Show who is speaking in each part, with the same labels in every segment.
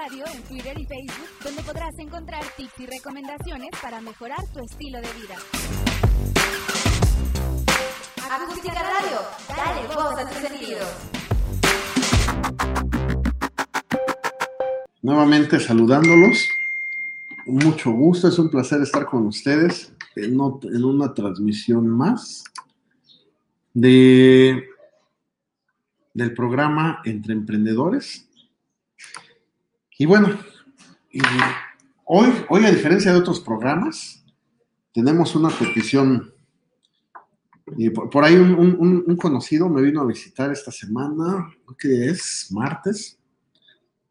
Speaker 1: Radio en Twitter y Facebook, donde podrás encontrar tips y recomendaciones para mejorar tu estilo de vida. Acústica Radio, dale voz a tus sentidos.
Speaker 2: Nuevamente saludándolos. Mucho gusto, es un placer estar con ustedes en, en una transmisión más de, del programa Entre Emprendedores. Y bueno, hoy, hoy, a diferencia de otros programas, tenemos una petición. Y por, ahí un, conocido me vino a visitar esta semana, que es martes.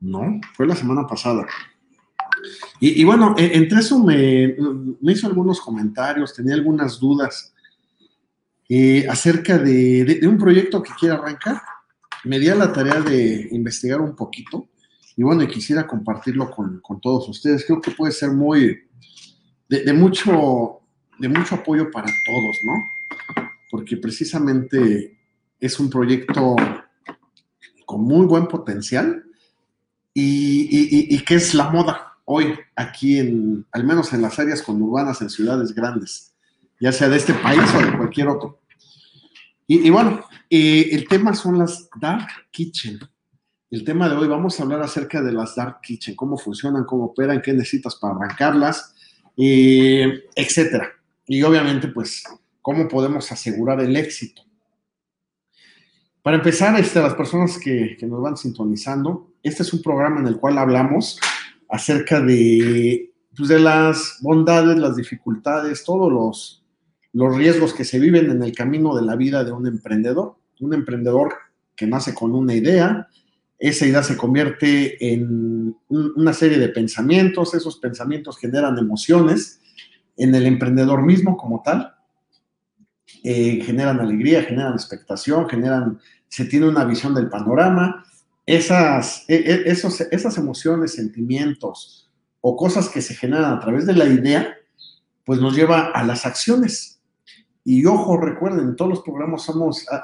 Speaker 2: No, fue la semana pasada. Y, bueno, e, entre eso me, hizo algunos comentarios, tenía algunas dudas eh, acerca de, un proyecto que quiere arrancar. Me di a la tarea de investigar un poquito y bueno, y quisiera compartirlo con, todos ustedes. Creo que puede ser muy, de, mucho, de mucho apoyo para todos, ¿no? Porque precisamente es un proyecto con muy buen potencial y, que es la moda hoy aquí en, al menos en las áreas conurbanas, en ciudades grandes ya sea de este país o de cualquier otro. Y, bueno, eh, el tema son las Dark Kitchen. El tema de hoy vamos a hablar acerca de las Dark Kitchen, cómo funcionan, cómo operan, qué necesitas para arrancarlas, eh, etcétera. Y obviamente, pues, cómo podemos asegurar el éxito. Para empezar, este, las personas que, que nos van sintonizando, este es un programa en el cual hablamos acerca de, pues, de las bondades, las dificultades, todos los, los riesgos que se viven en el camino de la vida de un emprendedor. Un emprendedor que nace con una idea, esa idea se convierte en una serie de pensamientos, esos pensamientos generan emociones en el emprendedor mismo como tal, eh, generan alegría, generan expectación, generan, se tiene una visión del panorama, esas, e, e, esos, esas emociones, sentimientos o cosas que se generan a través de la idea, pues nos lleva a las acciones. Y ojo, recuerden, en todos los programas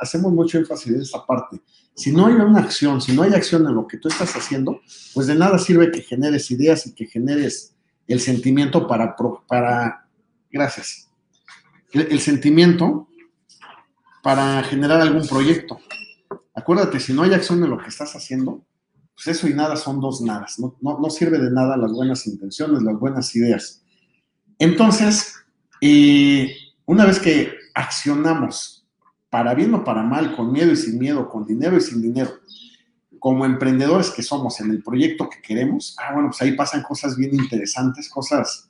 Speaker 2: hacemos mucho énfasis en esa parte. Si no hay una acción, si no hay acción en lo que tú estás haciendo, pues de nada sirve que generes ideas y que generes el sentimiento para, para gracias, el, sentimiento para generar algún proyecto. Acuérdate, si no hay acción en lo que estás haciendo, pues eso y nada son dos nadas. No, no, sirve de nada las buenas intenciones, las buenas ideas. Entonces, eh, una vez que accionamos, para bien o para mal, con miedo y sin miedo, con dinero y sin dinero, como emprendedores que somos en el proyecto que queremos, ah, bueno, pues ahí pasan cosas bien interesantes, cosas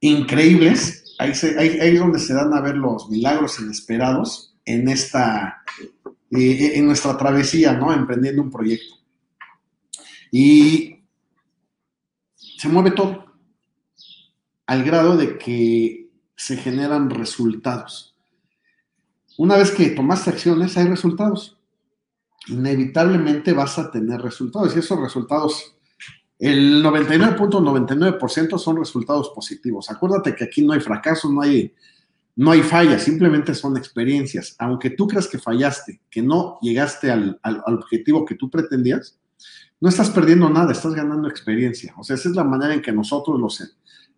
Speaker 2: increíbles. Ahí, ahí, es donde se dan a ver los milagros inesperados en esta, eh, en nuestra travesía, ¿no? Emprendiendo un proyecto. Y se mueve todo, al grado de que se generan resultados. Una vez que tomaste acciones, hay resultados. Inevitablemente vas a tener resultados y esos resultados, el 99.99% son resultados positivos. Acuérdate que aquí no hay fracaso, no hay, no hay fallas, simplemente son experiencias. Aunque tú creas que fallaste, que no llegaste al, al objetivo que tú pretendías, no estás perdiendo nada, estás ganando experiencia. O sea, esa es la manera en que nosotros los,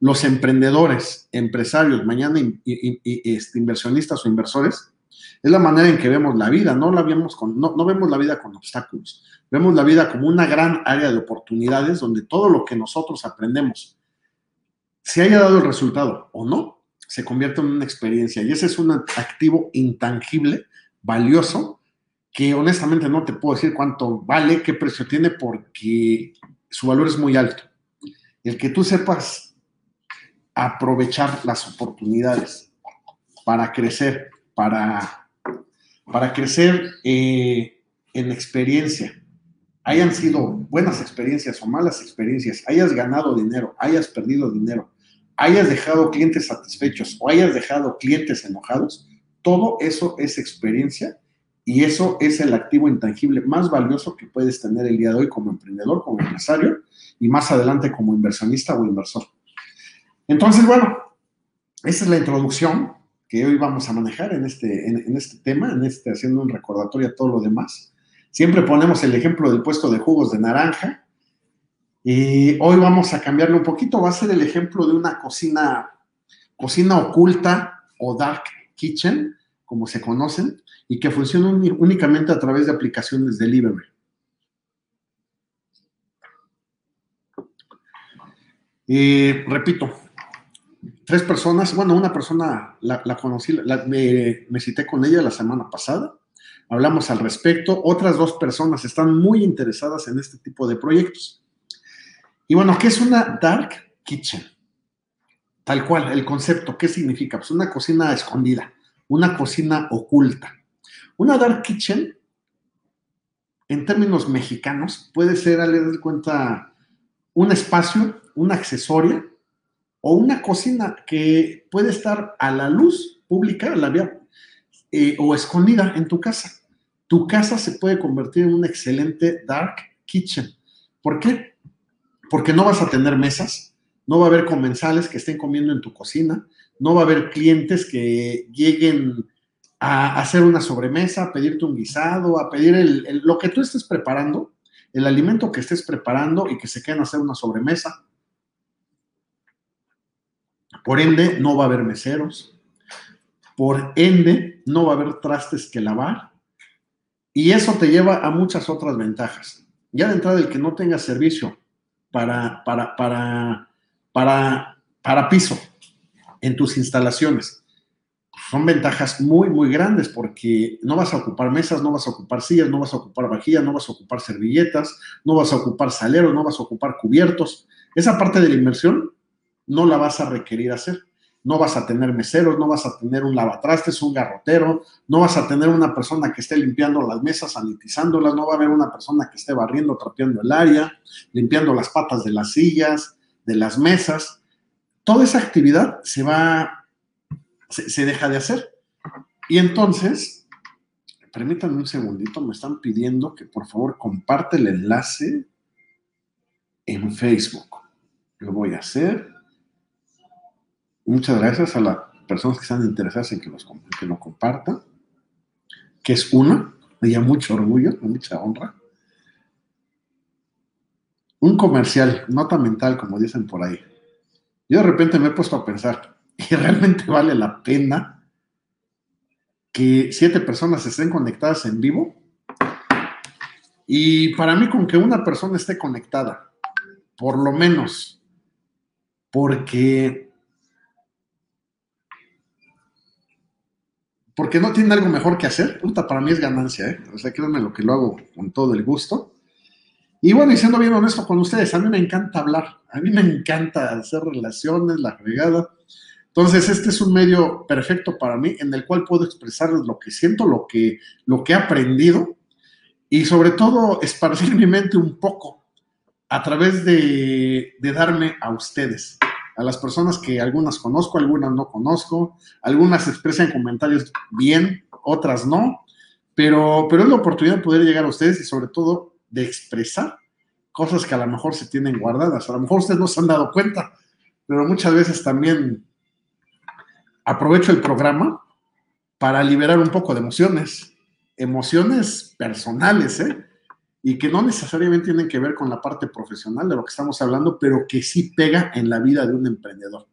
Speaker 2: los emprendedores, empresarios, mañana este, inversionistas o inversores, es la manera en que vemos la vida, no, la vemos con, no, no, vemos la vida con obstáculos, vemos la vida como una gran área de oportunidades donde todo lo que nosotros aprendemos, si haya dado el resultado o no, se convierte en una experiencia y ese es un activo intangible, valioso, que honestamente no te puedo decir cuánto vale, qué precio tiene, porque su valor es muy alto. El que tú sepas aprovechar las oportunidades para crecer, para, para crecer eh, en experiencia. Hayan sido buenas experiencias o malas experiencias, hayas ganado dinero, hayas perdido dinero, hayas dejado clientes satisfechos o hayas dejado clientes enojados, todo eso es experiencia y eso es el activo intangible más valioso que puedes tener el día de hoy como emprendedor, como empresario y más adelante como inversionista o inversor. Entonces, bueno, esa es la introducción que hoy vamos a manejar en este, en, este tema, en este, haciendo un recordatorio a todo lo demás. Siempre ponemos el ejemplo del puesto de jugos de naranja. Y hoy vamos a cambiarle un poquito. Va a ser el ejemplo de una cocina, cocina oculta o dark kitchen, como se conocen, y que funciona únicamente a través de aplicaciones de delivery. Y repito, tres personas, bueno, una persona la, conocí, me, me, cité con ella la semana pasada, hablamos al respecto, otras dos personas están muy interesadas en este tipo de proyectos. Y bueno, ¿qué es una dark kitchen? Tal cual, el concepto, ¿qué significa? Pues una cocina escondida, una cocina oculta. Una dark kitchen, en términos mexicanos, puede ser, a cuenta, un espacio, un accesorio o una cocina que puede estar a la luz pública, la vía, eh, o escondida en tu casa. Tu casa se puede convertir en un excelente dark kitchen. ¿Por qué? Porque no vas a tener mesas, no va a haber comensales que estén comiendo en tu cocina, no va a haber clientes que lleguen a hacer una sobremesa, a pedirte un guisado, a pedir lo que tú estés preparando, el alimento que estés preparando y que se queden a hacer una sobremesa. Por ende, no va a haber meseros. Por ende, no va a haber trastes que lavar. Y eso te lleva a muchas otras ventajas. Ya de entrada, el que no tenga servicio para, para, para, para, para piso en tus instalaciones, son ventajas muy, muy grandes porque no vas a ocupar mesas, no vas a ocupar sillas, no vas a ocupar vajillas, no vas a ocupar servilletas, no vas a ocupar saleros, no vas a ocupar cubiertos. Esa parte de la inversión no la vas a requerir hacer. No vas a tener meseros, no vas a tener un lavatrastes, un garrotero, no vas a tener una persona que esté limpiando las mesas, sanitizándolas, no va a haber una persona que esté barriendo, trapeando el área, limpiando las patas de las sillas, de las mesas. Toda esa actividad se va, se, se deja de hacer. Y entonces, permítanme un segundito, me están pidiendo que por favor comparte el enlace en Facebook. Lo voy a hacer. Muchas gracias a las personas que están interesadas en que, que lo compartan, que es una, me da mucho orgullo, mucha honra. Un comercial, nota mental, como dicen por ahí. Yo de repente me he puesto a pensar, ¿y realmente vale la pena que siete personas estén conectadas en vivo? Y para mí, con que una persona esté conectada, por lo menos, porque porque no tiene algo mejor que hacer, para mí es ganancia, ¿eh? O sea, créanme lo que lo hago con todo el gusto. Y bueno, y siendo bien honesto con ustedes, a mí me encanta hablar, a mí me encanta hacer relaciones, la regada. Entonces, este es un medio perfecto para mí en el cual puedo expresarles lo que siento, lo que, lo que he aprendido y sobre todo esparcir mi mente un poco a través de darme a ustedes a las personas que algunas conozco, algunas no conozco, algunas expresan comentarios bien, otras no, pero, pero es la oportunidad de poder llegar a ustedes y sobre todo de expresar cosas que a lo mejor se tienen guardadas, a lo mejor ustedes no se han dado cuenta, pero muchas veces también aprovecho el programa para liberar un poco de emociones, emociones personales, ¿eh? Y que no necesariamente tienen que ver con la parte profesional de lo que estamos hablando, pero que sí pega en la vida de un emprendedor.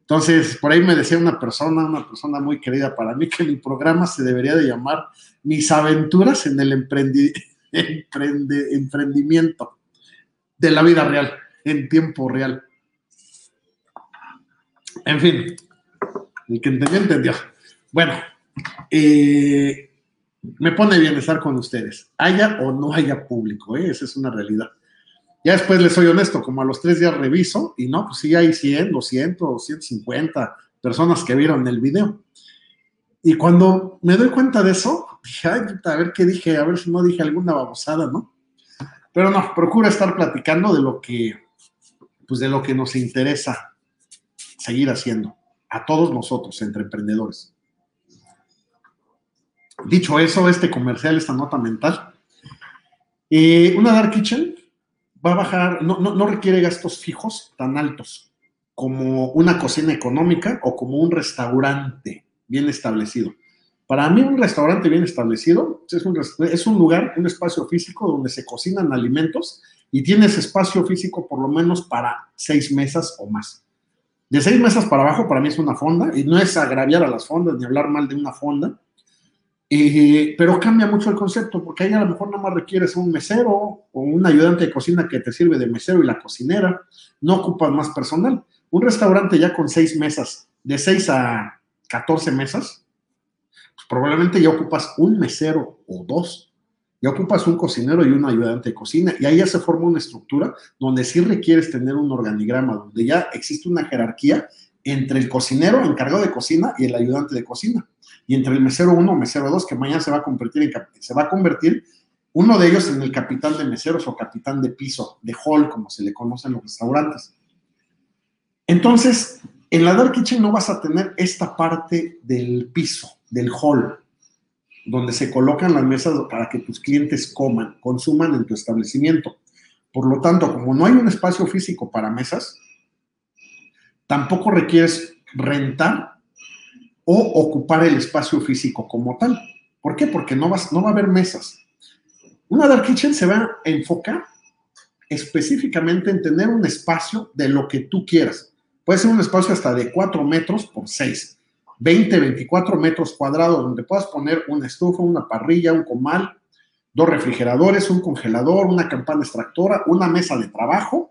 Speaker 2: Entonces, por ahí me decía una persona, una persona muy querida para mí, que mi programa se debería de llamar Mis aventuras en el emprendimiento de la vida real, en tiempo real. En fin, el que entendió, entendió. Bueno, eh, me pone bien estar con ustedes, haya o no haya público, ¿eh? esa es una realidad. Ya después les soy honesto, como a los tres días reviso y no, pues sí hay 100, 200, 150 personas que vieron el video. Y cuando me doy cuenta de eso, dije, ay, a ver qué dije, a ver si no dije alguna babosada, ¿no? Pero no, procura estar platicando de lo que, pues de lo que nos interesa seguir haciendo a todos nosotros, entre emprendedores. Dicho eso, este comercial, esta nota mental, eh, una Dark Kitchen va a bajar, no, no, requiere gastos fijos tan altos como una cocina económica o como un restaurante bien establecido. Para mí un restaurante bien establecido es un, es un lugar, un espacio físico donde se cocinan alimentos y tienes espacio físico por lo menos para seis mesas o más. De seis mesas para abajo para mí es una fonda y no es agraviar a las fondas ni hablar mal de una fonda, eh, pero cambia mucho el concepto porque ahí a lo mejor nada más requieres un mesero o un ayudante de cocina que te sirve de mesero y la cocinera, no ocupas más personal. Un restaurante ya con seis mesas, de seis a 14 mesas, pues probablemente ya ocupas un mesero o dos ya ocupas un cocinero y un ayudante de cocina, y ahí ya se forma una estructura donde sí requieres tener un organigrama, donde ya existe una jerarquía entre el cocinero encargado de cocina y el ayudante de cocina, y entre el mesero 1 o mesero 2, que mañana se va a convertir en se va a convertir uno de ellos en el capitán de meseros o capitán de piso, de hall, como se le conoce en los restaurantes. Entonces, en la Dark Kitchen no vas a tener esta parte del piso, del hall, donde se colocan las mesas para que tus clientes coman, consuman en tu establecimiento. Por lo tanto, como no hay un espacio físico para mesas, tampoco requieres rentar o ocupar el espacio físico como tal. ¿Por qué? Porque no, vas, no va a haber mesas. Una dark kitchen se va a enfocar específicamente en tener un espacio de lo que tú quieras. Puede ser un espacio hasta de 4 metros por 6 20, 24 metros cuadrados donde puedas poner una estufa, una parrilla, un comal, dos refrigeradores, un congelador, una campana extractora, una mesa de trabajo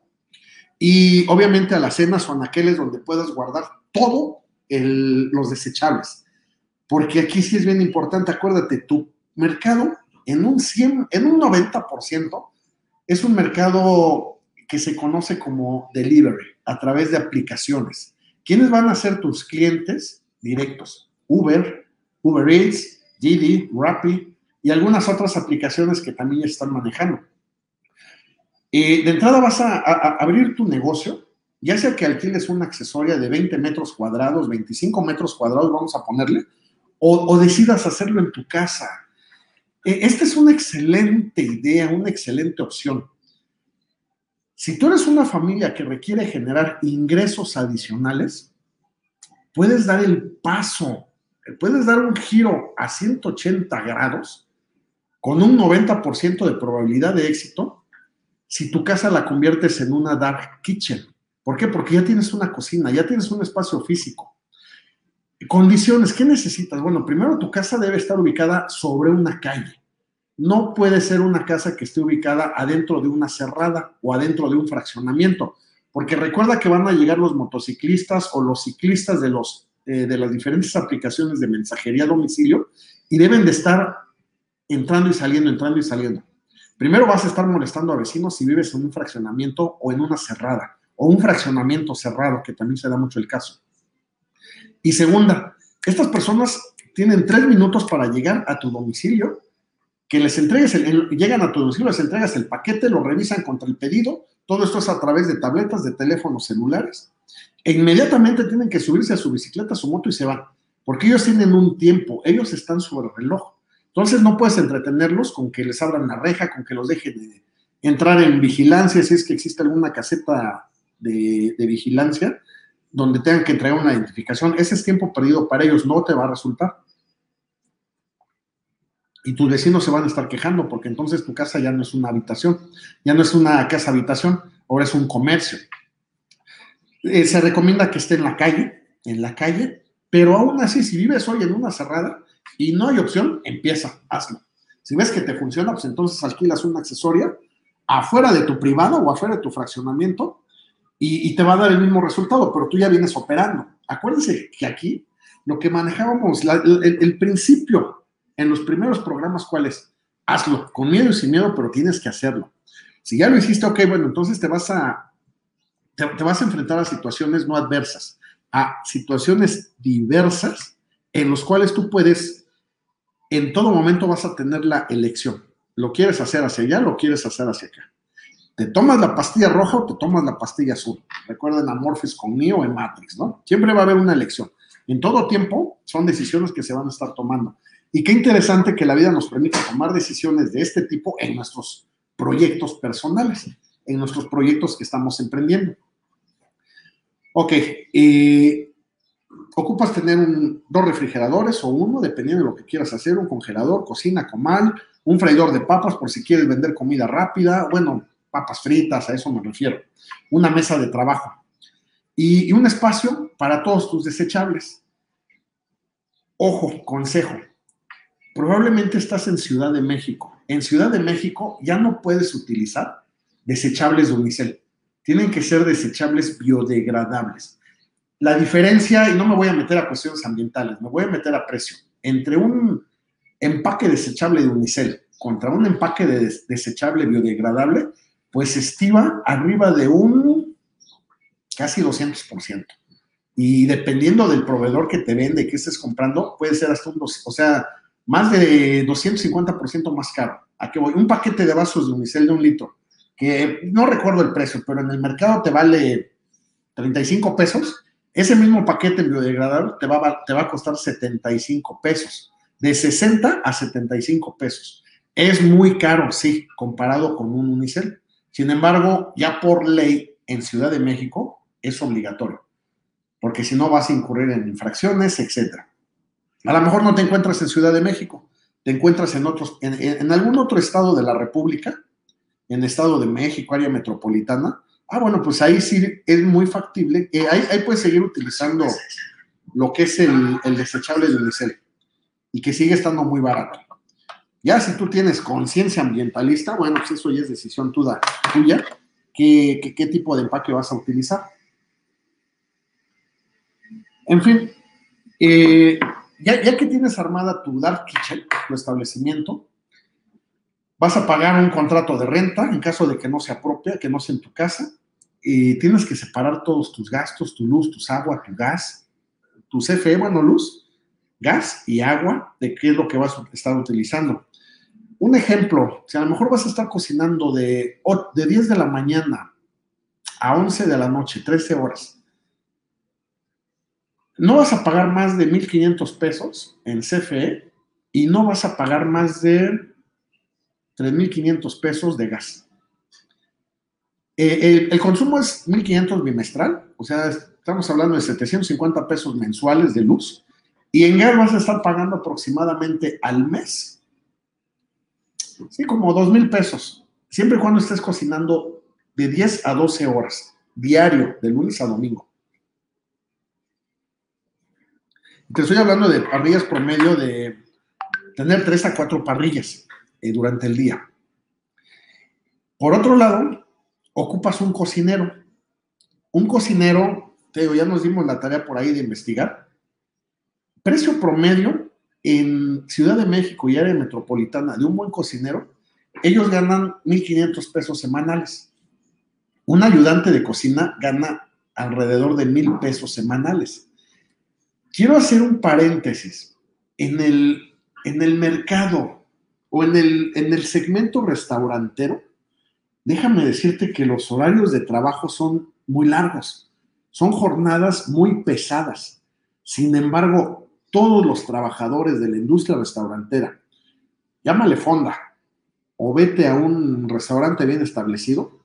Speaker 2: y obviamente a las cenas o anaqueles donde puedas guardar todo los desechables. Porque aquí sí es bien importante, acuérdate, tu mercado en un 100, en un 90% es un mercado que se conoce como delivery a través de aplicaciones. ¿Quiénes van a ser tus clientes? directos. Uber, Uber Eats, Didi, Rappi y algunas otras aplicaciones que también están manejando. Eh, de entrada vas a, abrir tu negocio, ya sea que alquiles una accesoria de 20 metros cuadrados, 25 metros cuadrados, vamos a ponerle, o, decidas hacerlo en tu casa. Eh, esta es una excelente idea, una excelente opción. Si tú eres una familia que requiere generar ingresos adicionales, puedes dar el paso, puedes dar un giro a 180 grados con un 90% de probabilidad de éxito si tu casa la conviertes en una dark kitchen. ¿Por qué? Porque ya tienes una cocina, ya tienes un espacio físico. Condiciones, ¿qué necesitas? Bueno, primero tu casa debe estar ubicada sobre una calle. No puede ser una casa que esté ubicada adentro de una cerrada o adentro de un fraccionamiento porque recuerda que van a llegar los motociclistas o los ciclistas de, los, eh, de las diferentes aplicaciones de mensajería a domicilio y deben de estar entrando y saliendo, entrando y saliendo. Primero vas a estar molestando a vecinos si vives en un fraccionamiento o en una cerrada, o un fraccionamiento cerrado, que también se da mucho el caso. Y segunda, estas personas tienen tres minutos para llegar a tu domicilio, que les entregues, el, llegan a tu domicilio, les entregas el paquete, lo revisan contra el pedido todo esto es a través de tabletas, de teléfonos celulares. E inmediatamente tienen que subirse a su bicicleta, a su moto y se van. Porque ellos tienen un tiempo, ellos están sobre el reloj. Entonces no puedes entretenerlos con que les abran la reja, con que los dejen de entrar en vigilancia, si es que existe alguna caseta de, vigilancia donde tengan que entregar una identificación. Ese es tiempo perdido para ellos, no te va a resultar y tus vecinos se van a estar quejando porque entonces tu casa ya no es una habitación, ya no es una casa habitación, ahora es un comercio. Eh, se recomienda que esté en la calle, en la calle, pero aún así, si vives hoy en una cerrada y no hay opción, empieza, hazlo. Si ves que te funciona, pues entonces alquilas una accesoria afuera de tu privada o afuera de tu fraccionamiento y, te va a dar el mismo resultado, pero tú ya vienes operando. Acuérdense que aquí lo que manejábamos, el principio en los primeros programas, ¿cuál es? Hazlo, con miedo y sin miedo, pero tienes que hacerlo. Si ya lo hiciste, ok, bueno, entonces te vas a, te, vas a enfrentar a situaciones no adversas, a situaciones diversas en los cuales tú puedes, en todo momento vas a tener la elección. ¿Lo quieres hacer hacia allá? ¿Lo quieres hacer hacia acá? ¿Te tomas la pastilla roja o te tomas la pastilla azul? Recuerden a Morpheus con o en Matrix, ¿no? Siempre va a haber una elección. En todo tiempo son decisiones que se van a estar tomando. Y qué interesante que la vida nos permita tomar decisiones de este tipo en nuestros proyectos personales, en nuestros proyectos que estamos emprendiendo. Ok, ocupas tener dos refrigeradores o uno, dependiendo de lo que quieras hacer, un congelador, cocina, comal, un freidor de papas por si quieres vender comida rápida. Bueno, papas fritas, a eso me refiero. Una mesa de trabajo. Y, un espacio para todos tus desechables. Ojo, consejo. Probablemente estás en Ciudad de México. En Ciudad de México ya no puedes utilizar desechables de unicel. Tienen que ser desechables biodegradables. La diferencia, y no me voy a meter a cuestiones ambientales, me voy a meter a precio, entre un empaque desechable de unicel contra un empaque de des desechable biodegradable, pues estima arriba de un casi 200%. Y dependiendo del proveedor que te vende, que estés comprando, puede ser hasta un, o sea, más de 250% más caro. ¿A qué voy? Un paquete de vasos de unicel de un litro, que no recuerdo el precio, pero en el mercado te vale 35 pesos. Ese mismo paquete biodegradable te va, te va a costar 75 pesos, de 60 a 75 pesos. Es muy caro, sí, comparado con un unicel. Sin embargo, ya por ley en Ciudad de México es obligatorio, porque si no vas a incurrir en infracciones, etc. A lo mejor no te encuentras en Ciudad de México, te encuentras en, otros, en, algún otro estado de la República, en Estado de México, área metropolitana. Ah, bueno, pues ahí sí es muy factible. Eh, ahí, puedes seguir utilizando lo que es el, desechable de unicel y que sigue estando muy barato. Ya si tú tienes conciencia ambientalista, bueno, pues eso ya es decisión tuya, ¿qué, qué, tipo de empaque vas a utilizar. En fin, eh, ya, ya, que tienes armada tu Dark Kitchen, tu establecimiento, vas a pagar un contrato de renta en caso de que no se apropia, que no sea en tu casa, y tienes que separar todos tus gastos, tu luz, tu agua, tu gas, tu CFE, bueno, luz, gas y agua, de qué es lo que vas a estar utilizando. Un ejemplo, si a lo mejor vas a estar cocinando de, de 10 de la mañana a 11 de la noche, 13 horas, no vas a pagar más de 1.500 pesos en CFE y no vas a pagar más de 3.500 pesos de gas. Eh, el, el, consumo es 1.500 bimestral, o sea, estamos hablando de 750 pesos mensuales de luz, y en gas vas a estar pagando aproximadamente al mes Sí, como dos mil pesos. Siempre y cuando estés cocinando de 10 a 12 horas, diario, de lunes a domingo. Te estoy hablando de parrillas promedio de tener 3 a 4 parrillas eh, durante el día. Por otro lado, ocupas un cocinero. Un cocinero, te digo, ya nos dimos la tarea por ahí de investigar. Precio promedio en Ciudad de México y área metropolitana de un buen cocinero, ellos ganan 1.500 pesos semanales. Un ayudante de cocina gana alrededor de mil pesos semanales. Quiero hacer un paréntesis. En el, en el mercado o en el, en el segmento restaurantero, déjame decirte que los horarios de trabajo son muy largos, son jornadas muy pesadas. Sin embargo, todos los trabajadores de la industria restaurantera, llámale fonda o vete a un restaurante bien establecido,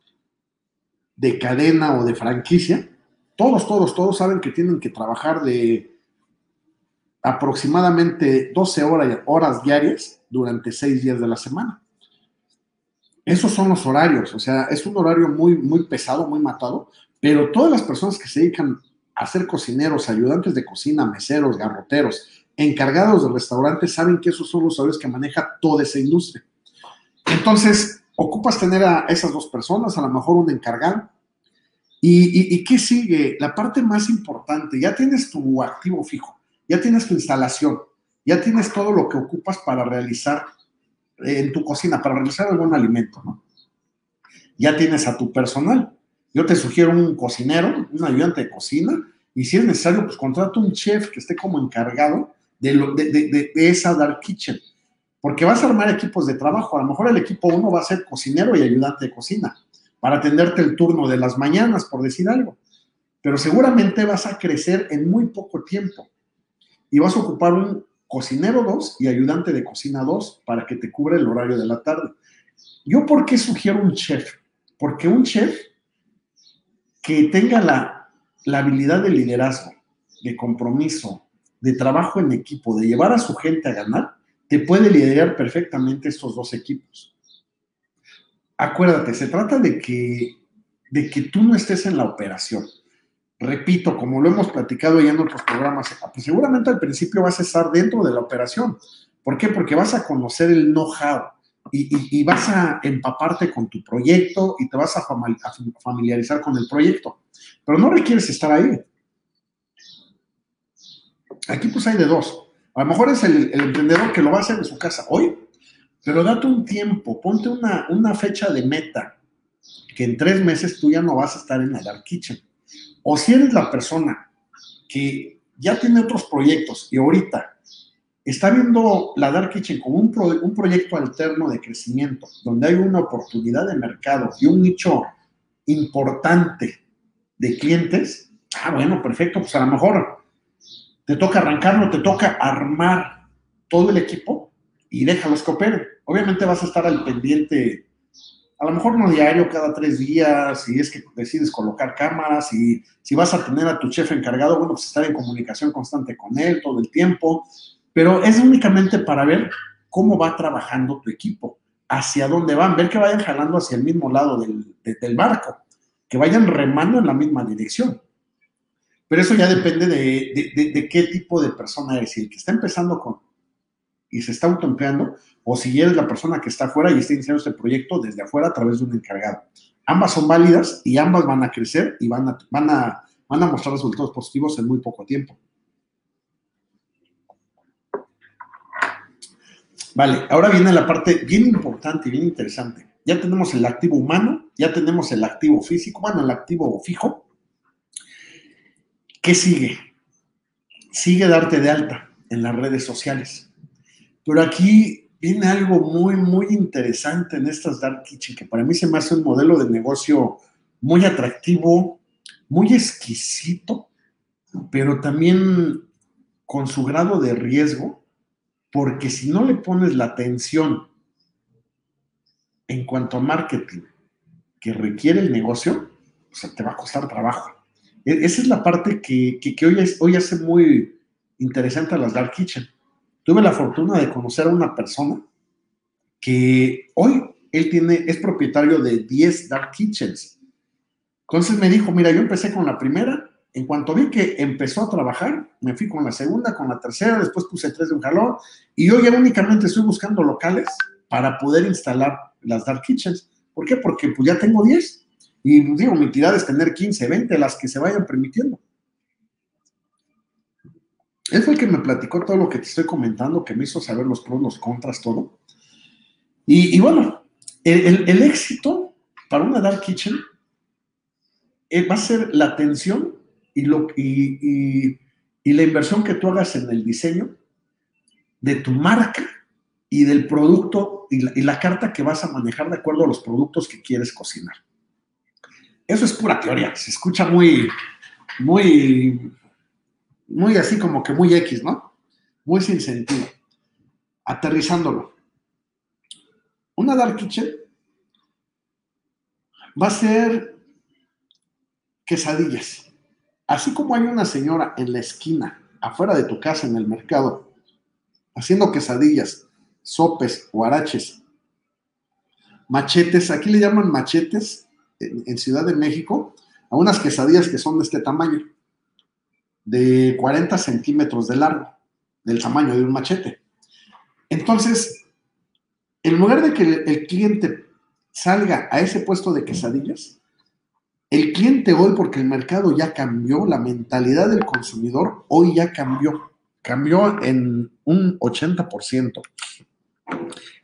Speaker 2: de cadena o de franquicia, todos, todos, todos saben que tienen que trabajar de aproximadamente 12 horas, horas diarias durante 6 días de la semana. Esos son los horarios, o sea, es un horario muy, muy pesado, muy matado, pero todas las personas que se dedican a ser cocineros, ayudantes de cocina, meseros, garroteros, encargados de restaurantes, saben que esos son los horarios que maneja toda esa industria. Entonces, ocupas tener a esas dos personas, a lo mejor un encargado. ¿Y, y, y qué sigue? La parte más importante, ya tienes tu activo fijo, ya tienes tu instalación, ya tienes todo lo que ocupas para realizar en tu cocina, para realizar algún alimento, ¿no? Ya tienes a tu personal. Yo te sugiero un cocinero, un ayudante de cocina, y si es necesario, pues contrata un chef que esté como encargado de, lo, de, de, esa dark kitchen. Porque vas a armar equipos de trabajo. A lo mejor el equipo uno va a ser cocinero y ayudante de cocina para atenderte el turno de las mañanas, por decir algo. Pero seguramente vas a crecer en muy poco tiempo y vas a ocupar un cocinero 2 y ayudante de cocina 2 para que te cubra el horario de la tarde. ¿Yo por qué sugiero un chef? Porque un chef que tenga la, la habilidad de liderazgo, de compromiso, de trabajo en equipo, de llevar a su gente a ganar, te puede liderar perfectamente estos dos equipos. acuérdate, se trata de que, de que tú no estés en la operación. Repito, como lo hemos platicado ya en otros programas, pues seguramente al principio vas a estar dentro de la operación. ¿Por qué? Porque vas a conocer el know-how y, vas a empaparte con tu proyecto y te vas a familiarizar con el proyecto. Pero no requieres estar ahí. Aquí pues hay de dos. A lo mejor es el, emprendedor que lo va a hacer en su casa hoy, pero date un tiempo, ponte una, una fecha de meta, que en tres meses tú ya no vas a estar en la Dark Kitchen. O si eres la persona que ya tiene otros proyectos y ahorita está viendo la Dark Kitchen como un, un proyecto alterno de crecimiento, donde hay una oportunidad de mercado y un nicho importante de clientes, ah, bueno, perfecto, pues a lo mejor te toca arrancarlo, te toca armar todo el equipo y déjalos que. Obviamente vas a estar al pendiente, a lo mejor no diario, cada tres días, si es que decides colocar cámaras, y si vas a tener a tu chef encargado, bueno, pues estar en comunicación constante con él todo el tiempo, pero es únicamente para ver cómo va trabajando tu equipo, hacia dónde van, ver que vayan jalando hacia el mismo lado del, barco, que vayan remando en la misma dirección. Pero eso ya depende de, qué tipo de persona eres. Si el que está empezando con y se está autoempleando, o si eres la persona que está afuera y está iniciando este proyecto desde afuera a través de un encargado. Ambas son válidas y ambas van a crecer y van a, van a, van a mostrar resultados positivos en muy poco tiempo. Vale, ahora viene la parte bien importante y bien interesante. Ya tenemos el activo humano, ya tenemos el activo físico, bueno, el activo fijo. ¿Qué sigue? Sigue darte de alta en las redes sociales. Pero aquí viene algo muy, muy interesante en estas Dark Kitchen, que para mí se me hace un modelo de negocio muy atractivo, muy exquisito, pero también con su grado de riesgo, porque si no le pones la atención en cuanto a marketing que requiere el negocio, pues te va a costar trabajo. E, esa es la parte que, hoy, hoy hace muy interesante a las Dark Kitchen. Tuve la fortuna de conocer a una persona que hoy él tiene, es propietario de 10 Dark Kitchens. Entonces me dijo, mira, yo empecé con la primera, en cuanto vi que empezó a trabajar, me fui con la segunda, con la tercera, después puse tres de un jalón, y yo ya únicamente estoy buscando locales para poder instalar las Dark Kitchens. ¿Por qué? Porque pues ya tengo 10. Y digo, mi tirada es tener 15, 20, las que se vayan permitiendo. Él fue el que me platicó todo lo que te estoy comentando, que me hizo saber los pros, los contras, todo. Y, bueno, el, éxito para una Dark Kitchen eh, va a ser la atención y, lo, y, la inversión que tú hagas en el diseño de tu marca y del producto y la carta que vas a manejar de acuerdo a los productos que quieres cocinar. Eso es pura teoría, se escucha muy, muy, muy así como que muy X, ¿no? Muy sin sentido. Aterrizándolo. Una dark kitchen va a ser quesadillas. Así como hay una señora en la esquina, afuera de tu casa, en el mercado, haciendo quesadillas, sopes, huaraches, machetes, aquí le llaman machetes en, Ciudad de México a unas quesadillas que son de este tamaño, de 40 centímetros de largo, del tamaño de un machete. Entonces, en lugar de que el, cliente salga a ese puesto de quesadillas, el cliente hoy, porque el mercado ya cambió, la mentalidad del consumidor hoy ya cambió, cambió en un 80%.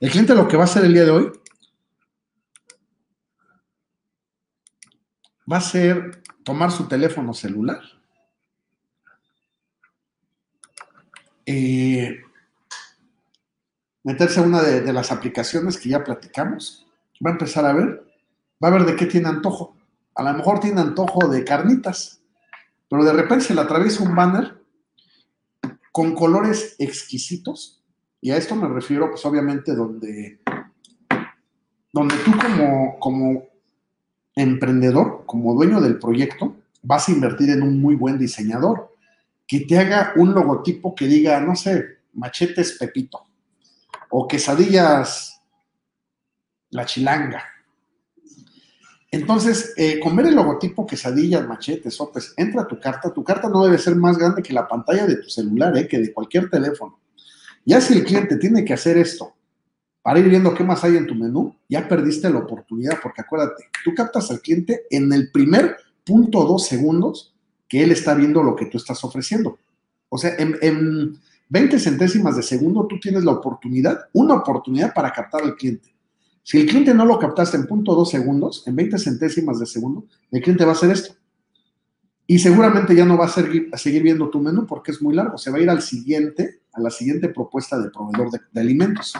Speaker 2: El cliente lo que va a hacer el día de hoy va a ser tomar su teléfono celular, eh, meterse a una de, las aplicaciones que ya platicamos, va a empezar a ver, va a ver de qué tiene antojo. A lo mejor tiene antojo de carnitas, pero de repente se le atraviesa un banner con colores exquisitos, y a esto me refiero, pues obviamente, donde, donde tú como, como emprendedor, como dueño del proyecto, vas a invertir en un muy buen diseñador que te haga un logotipo que diga, no sé, machetes Pepito o quesadillas La Chilanga Entonces, eh, con ver el logotipo, quesadillas, machetes, sopes, entra tu carta. Tu carta no debe ser más grande que la pantalla de tu celular, eh, que de cualquier teléfono. Ya si el cliente tiene que hacer esto para ir viendo qué más hay en tu menú, ya perdiste la oportunidad, porque acuérdate, tú captas al cliente en el primer punto dos segundos que él está viendo lo que tú estás ofreciendo. O sea, en, en 20 centésimas de segundo tú tienes la oportunidad, una oportunidad para captar al cliente. Si el cliente no lo captaste en punto dos segundos, en 20 centésimas de segundo, el cliente va a hacer esto. Y seguramente ya no va a seguir, viendo tu menú porque es muy largo. Se va a ir al siguiente, a la siguiente propuesta de proveedor de, de alimentos.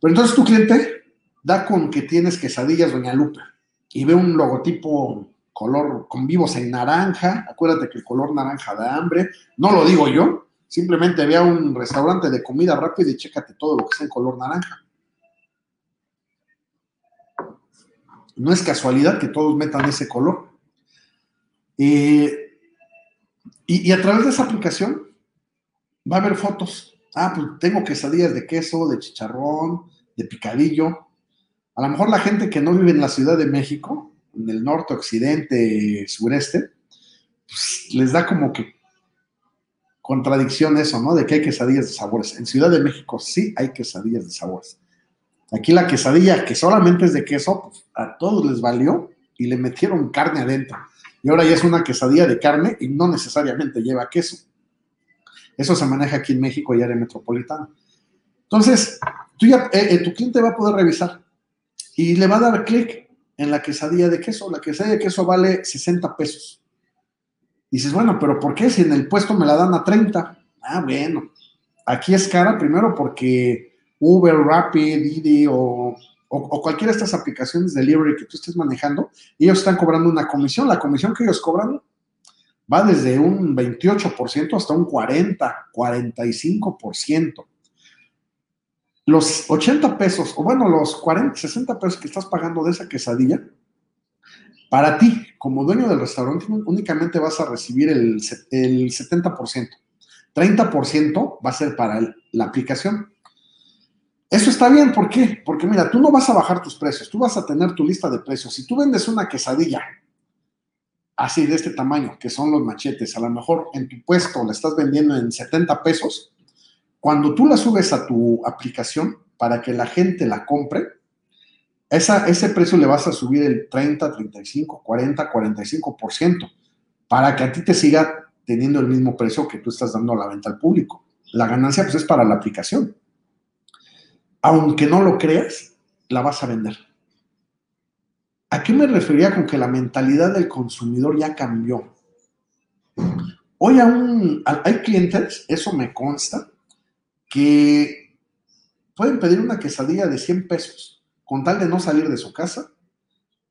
Speaker 2: Pero entonces tu cliente da con que tienes quesadillas Doña Lupe y ve un logotipo color con vivos en naranja. Acuérdate que el color naranja da hambre. No lo digo yo. Simplemente ve a un restaurante de comida rápida y chécate todo lo que está en color naranja. No es casualidad que todos metan ese color. Eh, y, a través de esa aplicación va a haber fotos. Ah, pues tengo quesadillas de queso, de chicharrón, de picadillo. A lo mejor la gente que no vive en la Ciudad de México, en el norte, occidente, sureste, pues les da como que contradicción eso, ¿no? De que hay quesadillas de sabores. En Ciudad de México sí hay quesadillas de sabores. Aquí la quesadilla, que solamente es de queso, pues a todos les valió y le metieron carne adentro. Y ahora ya es una quesadilla de carne y no necesariamente lleva queso. Eso se maneja aquí en México y área metropolitana. Entonces, tú ya, eh, eh, tu cliente va a poder revisar y le va a dar clic en la quesadilla de queso. La quesadilla de queso vale 60 pesos. Dices, bueno, pero ¿por qué si en el puesto me la dan a 30? Ah, bueno, aquí es cara primero porque Uber, Rapid, Didi o, o, cualquiera de estas aplicaciones de delivery que tú estés manejando, ellos están cobrando una comisión. La comisión que ellos cobran va desde un 28% hasta un 40, 45%. Los 80 pesos, o bueno, los 40, 60 pesos que estás pagando de esa quesadilla, para ti, como dueño del restaurante, únicamente vas a recibir el, el 70%. 30% va a ser para la aplicación. Eso está bien, ¿por qué? Porque mira, tú no vas a bajar tus precios, tú vas a tener tu lista de precios. Si tú vendes una quesadilla así de este tamaño, que son los machetes, a lo mejor en tu puesto la estás vendiendo en 70 pesos, cuando tú la subes a tu aplicación para que la gente la compre, esa, ese precio le vas a subir el 30, 35, 40, 45%, para que a ti te siga teniendo el mismo precio que tú estás dando a la venta al público. La ganancia pues es para la aplicación aunque no lo creas, la vas a vender. ¿A qué me refería con que la mentalidad del consumidor ya cambió? Hoy aún hay clientes, eso me consta, que pueden pedir una quesadilla de 100 pesos con tal de no salir de su casa,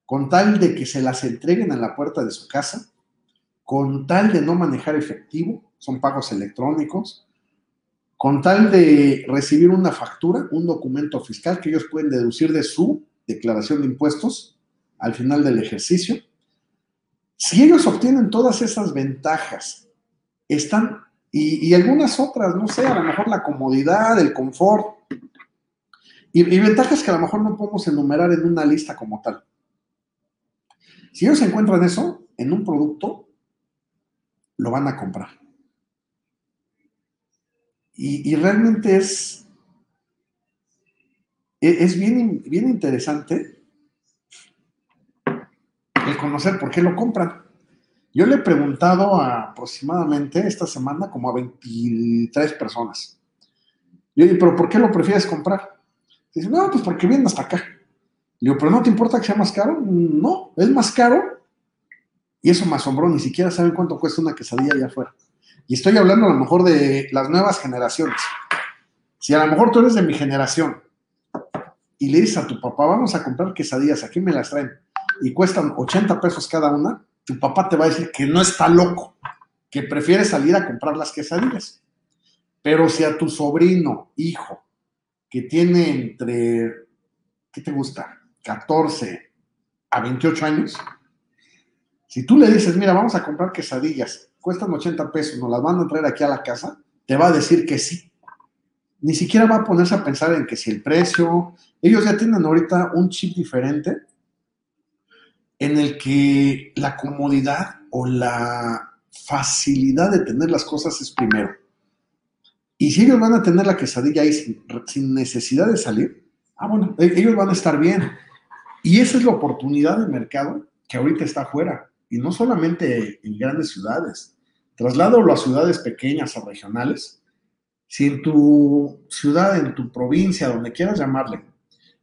Speaker 2: con tal de que se las entreguen en la puerta de su casa, con tal de no manejar efectivo, son pagos electrónicos, con tal de recibir una factura, un documento fiscal que ellos pueden deducir de su declaración de impuestos al final del ejercicio. Si ellos obtienen todas esas ventajas, están, y, algunas otras, no sé, a lo mejor la comodidad, el confort, y, y ventajas que a lo mejor no podemos enumerar en una lista como tal. Si ellos encuentran eso en un producto, lo van a comprar. Y, realmente es, e, es bien, bien interesante el conocer por qué lo compran. Yo le he preguntado aproximadamente esta semana como a 23 personas. Yo digo, pero ¿por qué lo prefieres comprar? Dice, no, pues porque vienen hasta acá. Le digo, pero ¿no te importa que sea más caro? No, es más caro. Y eso me asombró, ni siquiera saben cuánto cuesta una quesadilla allá afuera. Y estoy hablando a lo mejor de las nuevas generaciones. Si a lo mejor tú eres de mi generación y le dices a tu papá, vamos a comprar quesadillas, aquí me las traen, y cuestan 80 pesos cada una, tu papá te va a decir que no está loco, que prefiere salir a comprar las quesadillas. Pero si a tu sobrino, hijo, que tiene entre, ¿qué te gusta? 14 a 28 años, si tú le dices, mira, vamos a comprar quesadillas cuestan 80 pesos, nos las van a traer aquí a la casa, te va a decir que sí. Ni siquiera va a ponerse a pensar en que si el precio, ellos ya tienen ahorita un chip diferente en el que la comodidad o la facilidad de tener las cosas es primero. Y si ellos van a tener la quesadilla ahí sin, necesidad de salir, ah, bueno, e-, ellos van a estar bien. Y esa es la oportunidad de mercado que ahorita está afuera. Y no solamente en grandes ciudades. Trasládalo a ciudades pequeñas o regionales. Si en tu ciudad, en tu provincia, donde quieras llamarle,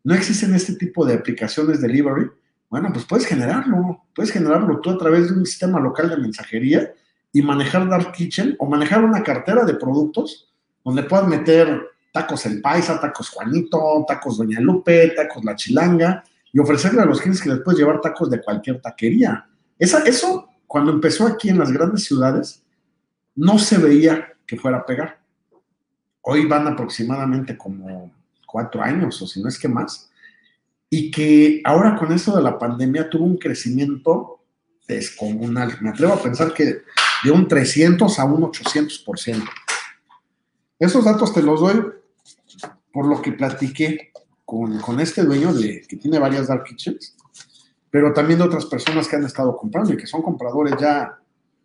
Speaker 2: no existen este tipo de aplicaciones delivery, bueno, pues puedes generarlo. Puedes generarlo tú a través de un sistema local de mensajería y manejar Dark Kitchen o manejar una cartera de productos donde puedas meter tacos El Paisa, tacos Juanito, tacos Doña Lupe, tacos La Chilanga y ofrecerle a los clientes que les puedes llevar tacos de cualquier taquería. Eso, cuando empezó aquí en las grandes ciudades, no se veía que fuera a pegar. Hoy van aproximadamente como cuatro años, o si no es que más, y que ahora con esto de la pandemia tuvo un crecimiento descomunal. Me atrevo a pensar que de un 300 a un 800%. Esos datos te los doy por lo que platiqué con, este dueño de, que tiene varias dark kitchens, pero también de otras personas que han estado comprando y que son compradores ya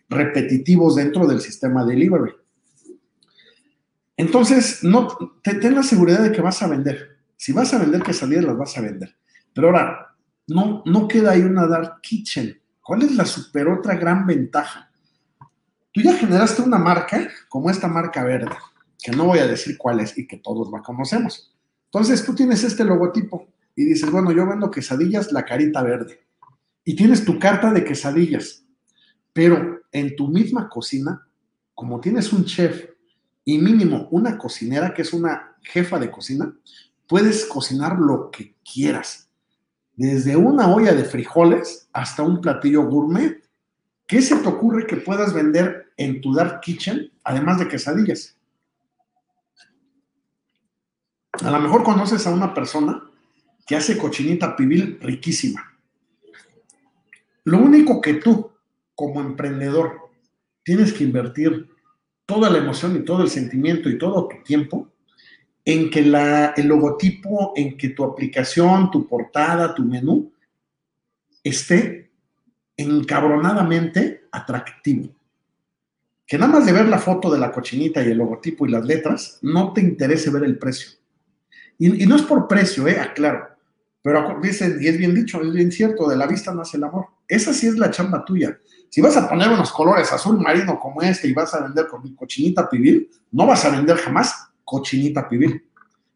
Speaker 2: repetitivos dentro del sistema delivery. Entonces, no, ten la seguridad de que vas a vender. Si vas a vender quesadillas, las vas a vender. Pero ahora, no, no queda ahí una dark kitchen. ¿Cuál es la super otra gran ventaja? Tú ya generaste una marca como esta marca verde, que no voy a decir cuál es y que todos la conocemos. Entonces tú tienes este logotipo y dices, bueno, yo vendo quesadillas, la carita verde. Y tienes tu carta de quesadillas. Pero en tu misma cocina, como tienes un chef y mínimo una cocinera que es una jefa de cocina, puedes cocinar lo que quieras. Desde una olla de frijoles hasta un platillo gourmet. ¿Qué se te ocurre que puedas vender en tu dark kitchen, además de quesadillas? A lo mejor conoces a una persona que hace cochinita pibil riquísima. Lo único que tú, como emprendedor, tienes que invertir toda la emoción y todo el sentimiento y todo tu tiempo en que la, el logotipo, en que tu aplicación, tu portada, tu menú esté encabronadamente atractivo. Que nada más de ver la foto de la cochinita y el logotipo y las letras, no te interese ver el precio. Y, no es por precio, eh, aclaro. Pero dicen, y es bien dicho, es bien cierto, de la vista nace el amor. Esa sí es la chamba tuya. Si vas a poner unos colores azul marino como este y vas a vender con cochinita pibil, no vas a vender jamás cochinita pibil.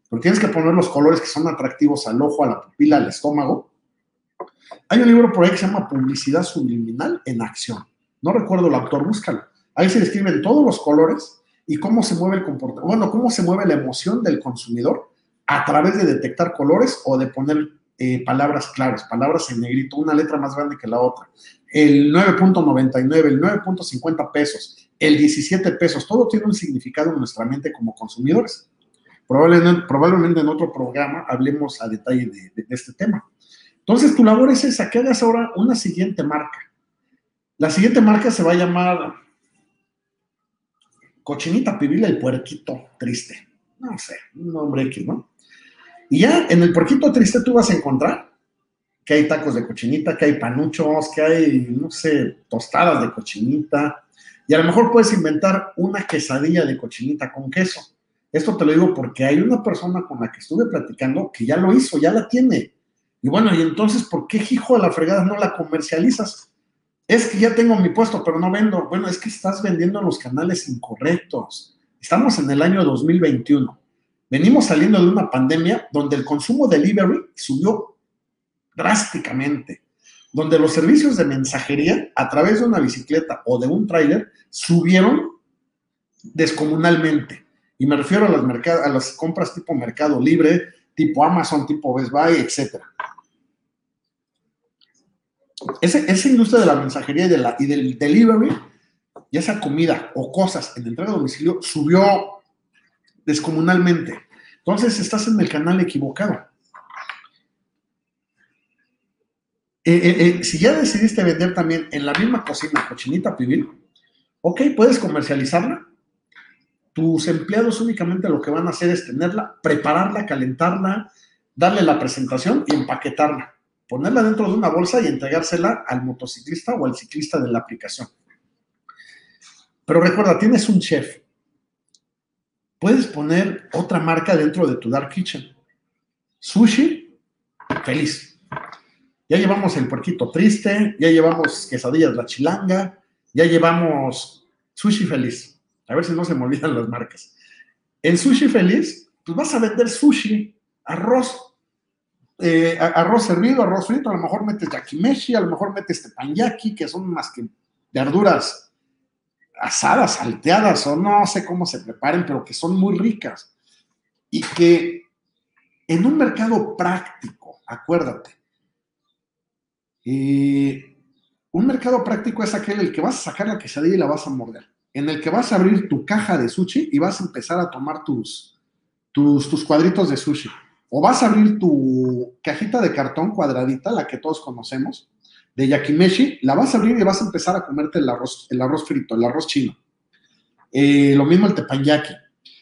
Speaker 2: Porque tienes que poner los colores que son atractivos al ojo, a la pupila, al estómago. Hay un libro por ahí que se llama Publicidad Subliminal en Acción. No recuerdo el autor, búscalo. Ahí se describen todos los colores y cómo se mueve el comportamiento, bueno, cómo se mueve la emoción del consumidor a través de detectar colores o de poner eh, palabras claras, palabras en negrito, una letra más grande que la otra. El 9.99, el 9.50 pesos, el 17 pesos, todo tiene un significado en nuestra mente como consumidores. Probablemente, probablemente en otro programa hablemos a detalle de, este tema. Entonces, tu labor es esa, que hagas ahora una siguiente marca. La siguiente marca se va a llamar Cochinita Pibila el Puerquito Triste. No sé, un nombre X, ¿no? Y ya en el porquito triste tú vas a encontrar que hay tacos de cochinita, que hay panuchos, que hay, no sé, tostadas de cochinita. Y a lo mejor puedes inventar una quesadilla de cochinita con queso. Esto te lo digo porque hay una persona con la que estuve platicando que ya lo hizo, ya la tiene. Y bueno, y entonces, ¿por qué hijo de la fregada no la comercializas? Es que ya tengo mi puesto, pero no vendo. Bueno, es que estás vendiendo en los canales incorrectos. Estamos en el año 2021. Venimos saliendo de una pandemia donde el consumo delivery subió drásticamente, donde los servicios de mensajería a través de una bicicleta o de un tráiler subieron descomunalmente. Y me refiero a las, compras tipo Mercado Libre, tipo Amazon, tipo Best Buy, etc. esa industria de la mensajería y, de la, del delivery, ya sea comida o cosas en entrega a domicilio, subió descomunalmente. Entonces estás en el canal equivocado. Eh, eh, eh, si ya decidiste vender también en la misma cocina cochinita pibil, ok, puedes comercializarla. Tus empleados únicamente lo que van a hacer es tenerla, prepararla, calentarla, darle la presentación y empaquetarla. ponerla dentro de una bolsa y entregársela al motociclista o al ciclista de la aplicación. Pero recuerda, tienes un chef. Puedes poner otra marca dentro de tu Dark Kitchen. Sushi, feliz. Ya llevamos el puerquito triste, ya llevamos quesadillas la chilanga, ya llevamos sushi feliz. A ver si no se me olvidan las marcas. En sushi feliz, pues vas a vender sushi, arroz, eh, arroz servido, arroz frito, a lo mejor metes yakimeshi, a lo mejor metes tepanyaki, que son más que verduras asadas, salteadas, o no sé cómo se preparen, pero que son muy ricas. Y que en un mercado práctico, acuérdate, eh, un mercado práctico es aquel en el que vas a sacar la quesadilla y la vas a morder, en el que vas a abrir tu caja de sushi y vas a empezar a tomar tus, tus, tus cuadritos de sushi. O vas a abrir tu cajita de cartón cuadradita, la que todos conocemos, de yakimeshi, la vas a abrir y vas a empezar a comerte el arroz, el arroz frito, el arroz chino. Eh, lo mismo el tepanyaki.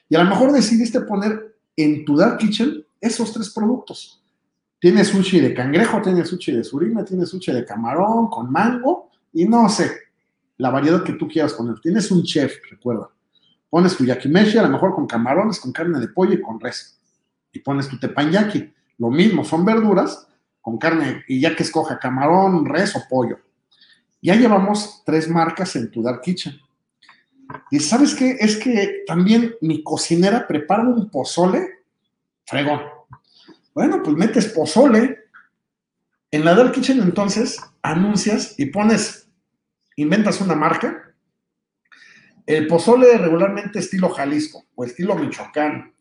Speaker 2: Y a lo mejor decidiste poner en tu dark kitchen esos tres productos. Tienes sushi de cangrejo, tienes sushi de surima, tienes sushi de camarón con mango y no sé, la variedad que tú quieras poner. Tienes un chef, recuerda. Pones tu yakimeshi, a lo mejor con camarones, con carne de pollo y con res. Y pones tu tepanyaki. Lo mismo, son verduras con carne y ya que escoja camarón, res o pollo. Ya llevamos tres marcas en tu Dark Kitchen. Y sabes qué? Es que también mi cocinera prepara un pozole fregón. Bueno, pues metes pozole. En la Dark Kitchen entonces anuncias y pones, inventas una marca. El pozole regularmente estilo Jalisco o estilo Michoacán.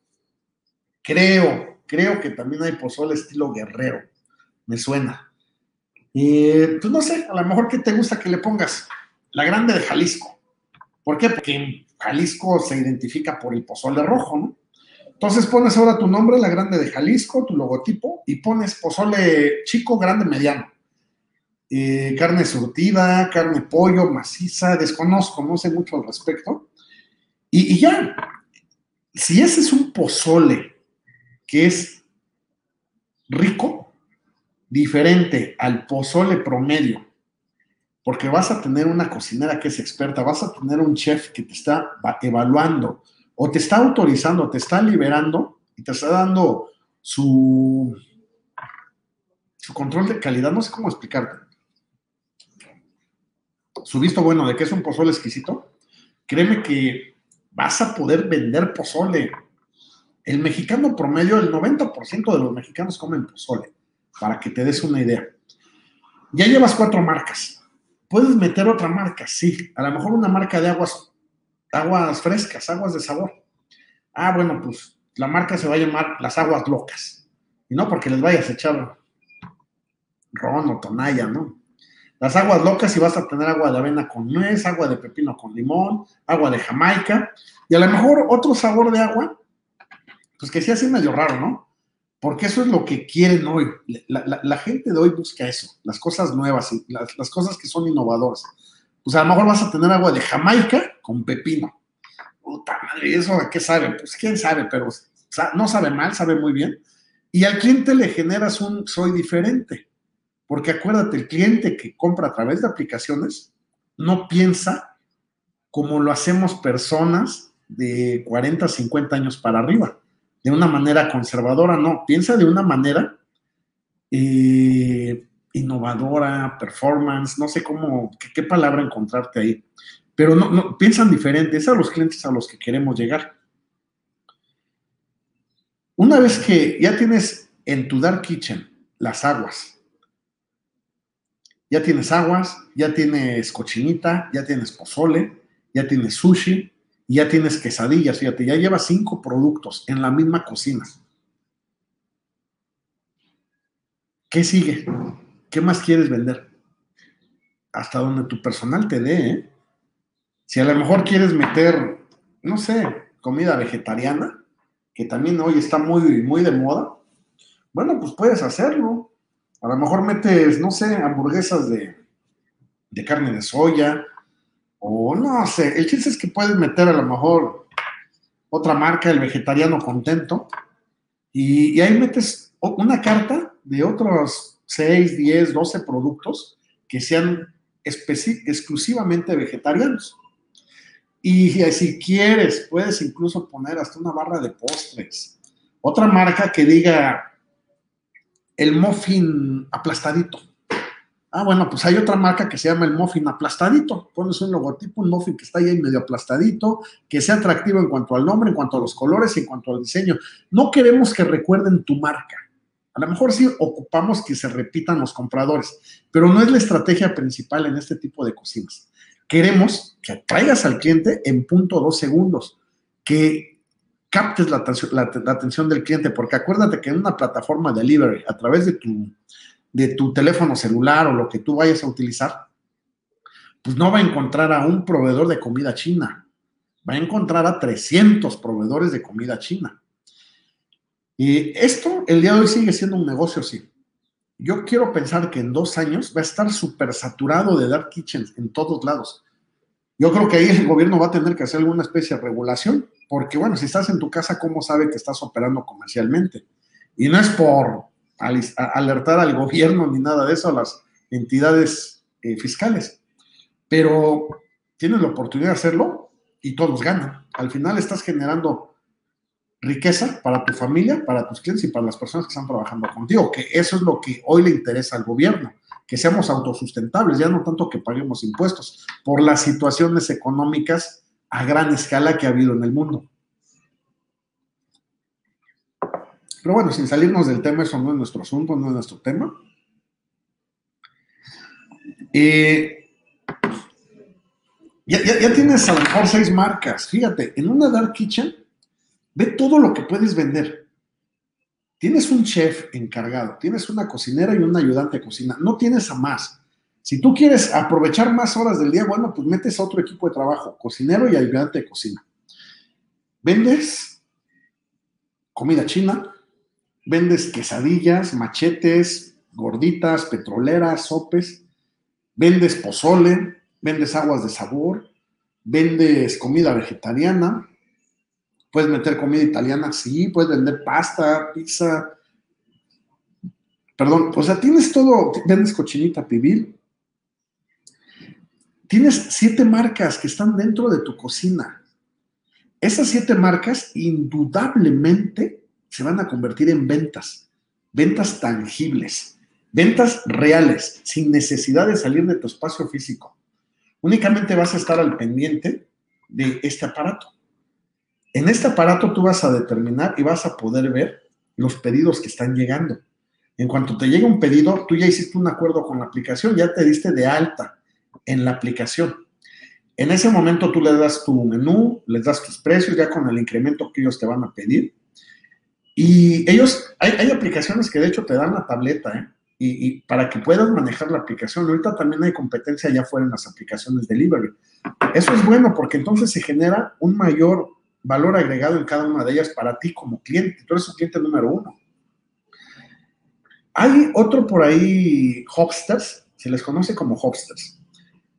Speaker 2: Creo, creo que también hay pozole estilo Guerrero. Me suena. Y pues no sé, a lo mejor que te gusta que le pongas la grande de Jalisco. ¿Por qué? Porque Jalisco se identifica por el pozole rojo, ¿no? Entonces pones ahora tu nombre, la grande de Jalisco, tu logotipo, y pones pozole chico, grande, mediano. Eh, carne surtida, carne pollo, maciza, desconozco, no sé mucho al respecto. Y ya, si ese es un pozole que es rico, diferente al pozole promedio, porque vas a tener una cocinera que es experta, vas a tener un chef que te está evaluando, o te está autorizando, te está liberando y te está dando su, control de calidad, no sé cómo explicarte. Su visto bueno de que es un pozole exquisito, créeme que vas a poder vender pozole. El mexicano promedio, el 90% de los mexicanos comen pozole, para que te des una idea. Ya llevas cuatro marcas. Puedes meter otra marca, sí. A lo mejor una marca de aguas aguas frescas, aguas de sabor. Ah, bueno, pues la marca se va a llamar las aguas locas. Y no porque les vayas a echar ron o tonalla, ¿no? Las aguas locas y vas a tener agua de avena con nuez, agua de pepino con limón, agua de jamaica y a lo mejor otro sabor de agua, pues que sea así medio raro, ¿no? Porque eso es lo que quieren hoy. La, gente de hoy busca eso, las cosas nuevas, las, las cosas que son innovadoras pues a lo mejor vas a tener agua de Jamaica con pepino. Puta madre, ¿eso a qué sabe? Pues quién sabe, pero no sabe mal, sabe muy bien. Y al cliente le generas un soy diferente. Porque acuérdate, el cliente que compra a través de aplicaciones no piensa como lo hacemos personas de 40, 50 años para arriba. De una manera conservadora, no. Piensa de una manera eh, innovadora, performance, no sé cómo, qué, palabra encontrarte ahí. Pero no, no, piensan diferente, es a los clientes a los que queremos llegar. Una vez que ya tienes en tu Dark Kitchen las aguas, ya tienes aguas, ya tienes cochinita, ya tienes pozole, ya tienes sushi, y ya tienes quesadillas, fíjate, ya llevas cinco productos en la misma cocina. ¿Qué sigue? ¿Qué más quieres vender? Hasta donde tu personal te dé. ¿eh? Si a lo mejor quieres meter, no sé, comida vegetariana, que también hoy está muy, muy de moda, bueno, pues puedes hacerlo. A lo mejor metes, no sé, hamburguesas de, de carne de soya, o no sé, el chiste es que puedes meter a lo mejor otra marca, el vegetariano contento, y, y ahí metes una carta de otros 6, 10, 12 productos que sean exclusivamente vegetarianos. Y si quieres, puedes incluso poner hasta una barra de postres. Otra marca que diga el muffin aplastadito. Ah, bueno, pues hay otra marca que se llama el muffin aplastadito. Pones un logotipo, un muffin que está ahí medio aplastadito, que sea atractivo en cuanto al nombre, en cuanto a los colores y en cuanto al diseño. No queremos que recuerden tu marca. A lo mejor sí ocupamos que se repitan los compradores, pero no es la estrategia principal en este tipo de cocinas. Queremos que atraigas al cliente en punto dos segundos, que captes la, la atención del cliente, porque acuérdate que en una plataforma delivery, a través de tu de tu teléfono celular o lo que tú vayas a utilizar, pues no va a encontrar a un proveedor de comida china, va a encontrar a 300 proveedores de comida china. Y esto el día de hoy sigue siendo un negocio, sí. Yo quiero pensar que en dos años va a estar súper saturado de dark kitchens en todos lados. Yo creo que ahí el gobierno va a tener que hacer alguna especie de regulación, porque bueno, si estás en tu casa, ¿cómo sabe que estás operando comercialmente? Y no es por alertar al gobierno ni nada de eso, a las entidades eh, fiscales. Pero tienes la oportunidad de hacerlo y todos ganan. Al final estás generando riqueza para tu familia, para tus clientes y para las personas que están trabajando contigo, que eso es lo que hoy le interesa al gobierno, que seamos autosustentables, ya no tanto que paguemos impuestos, por las situaciones económicas a gran escala que ha habido en el mundo. Pero bueno, sin salirnos del tema, eso no es nuestro asunto, no es nuestro tema. Eh, ya, tienes a lo mejor seis marcas. Fíjate, en una Dark Kitchen, ve todo lo que puedes vender. Tienes un chef encargado, tienes una cocinera y un ayudante de cocina. No tienes a más. Si tú quieres aprovechar más horas del día, bueno, pues metes a otro equipo de trabajo, cocinero y ayudante de cocina. Vendes comida china, vendes quesadillas, machetes, gorditas, petroleras, sopes, vendes pozole, vendes aguas de sabor, vendes comida vegetariana, puedes meter comida italiana, sí, puedes vender pasta, pizza, perdón, o sea, tienes todo, vendes cochinita pibil, tienes siete marcas que están dentro de tu cocina. Esas siete marcas indudablemente se van a convertir en ventas, ventas tangibles, ventas reales, sin necesidad de salir de tu espacio físico. Únicamente vas a estar al pendiente de este aparato. En este aparato tú vas a determinar y vas a poder ver los pedidos que están llegando. En cuanto te llegue un pedido, tú ya hiciste un acuerdo con la aplicación, ya te diste de alta en la aplicación. En ese momento tú le das tu menú, les das tus precios ya con el incremento que ellos te van a pedir y ellos, hay, aplicaciones que de hecho te dan la tableta, ¿eh? Y, para que puedas manejar la aplicación. Ahorita también hay competencia ya fuera en las aplicaciones delivery. Eso es bueno porque entonces se genera un mayor valor agregado en cada una de ellas para ti como cliente. Tú eres un cliente número uno. Hay otro por ahí, Hopsters, se les conoce como Hopsters.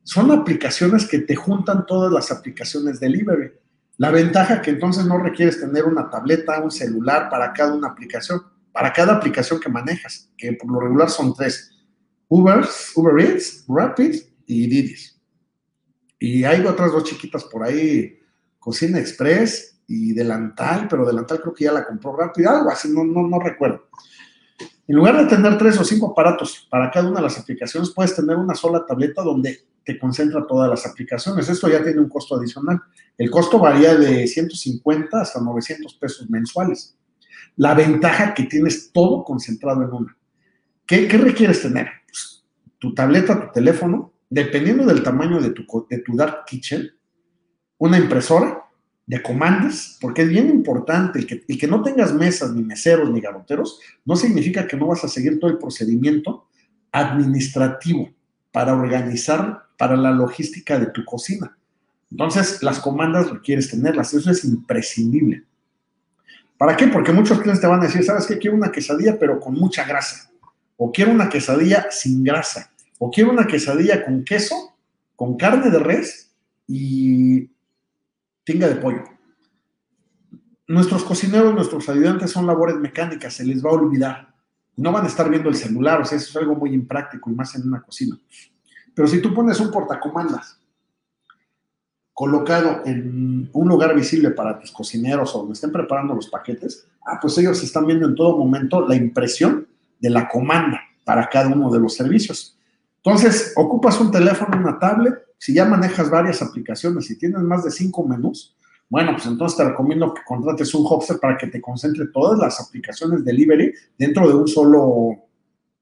Speaker 2: Son aplicaciones que te juntan todas las aplicaciones delivery. La ventaja que entonces no requieres tener una tableta, un celular para cada una aplicación, para cada aplicación que manejas, que por lo regular son tres. Uber, Uber Eats, Rapid y Didi. Y hay otras dos chiquitas por ahí, Cocina Express y Delantal, pero Delantal creo que ya la compró rápido, algo así, no, no, no recuerdo. En lugar de tener tres o cinco aparatos para cada una de las aplicaciones, puedes tener una sola tableta donde te concentra todas las aplicaciones. Esto ya tiene un costo adicional. El costo varía de 150 hasta 900 pesos mensuales. La ventaja que tienes todo concentrado en una. ¿Qué, requieres tener? Pues, tu tableta, tu teléfono, dependiendo del tamaño de tu Dark Kitchen, una impresora, de comandas, porque es bien importante, el que, que no tengas mesas, ni meseros, ni garoteros, no significa que no vas a seguir todo el procedimiento administrativo para organizar, para la logística de tu cocina. Entonces, las comandas requieres tenerlas, eso es imprescindible. ¿Para qué? Porque muchos clientes te van a decir, ¿sabes qué? Quiero una quesadilla, pero con mucha grasa. O quiero una quesadilla sin grasa. O quiero una quesadilla con queso, con carne de res y tinga de pollo. Nuestros cocineros, nuestros ayudantes son labores mecánicas, se les va a olvidar. no van a estar viendo el celular, o sea, eso es algo muy impráctico y más en una cocina. Pero si tú pones un portacomandas colocado en un lugar visible para tus cocineros o donde estén preparando los paquetes, ah, pues ellos están viendo en todo momento la impresión de la comanda para cada uno de los servicios. Entonces, ocupas un teléfono, una tablet, si ya manejas varias aplicaciones y tienes más de cinco menús, bueno, pues entonces te recomiendo que contrates un Hopster para que te concentre todas las aplicaciones delivery dentro de un solo,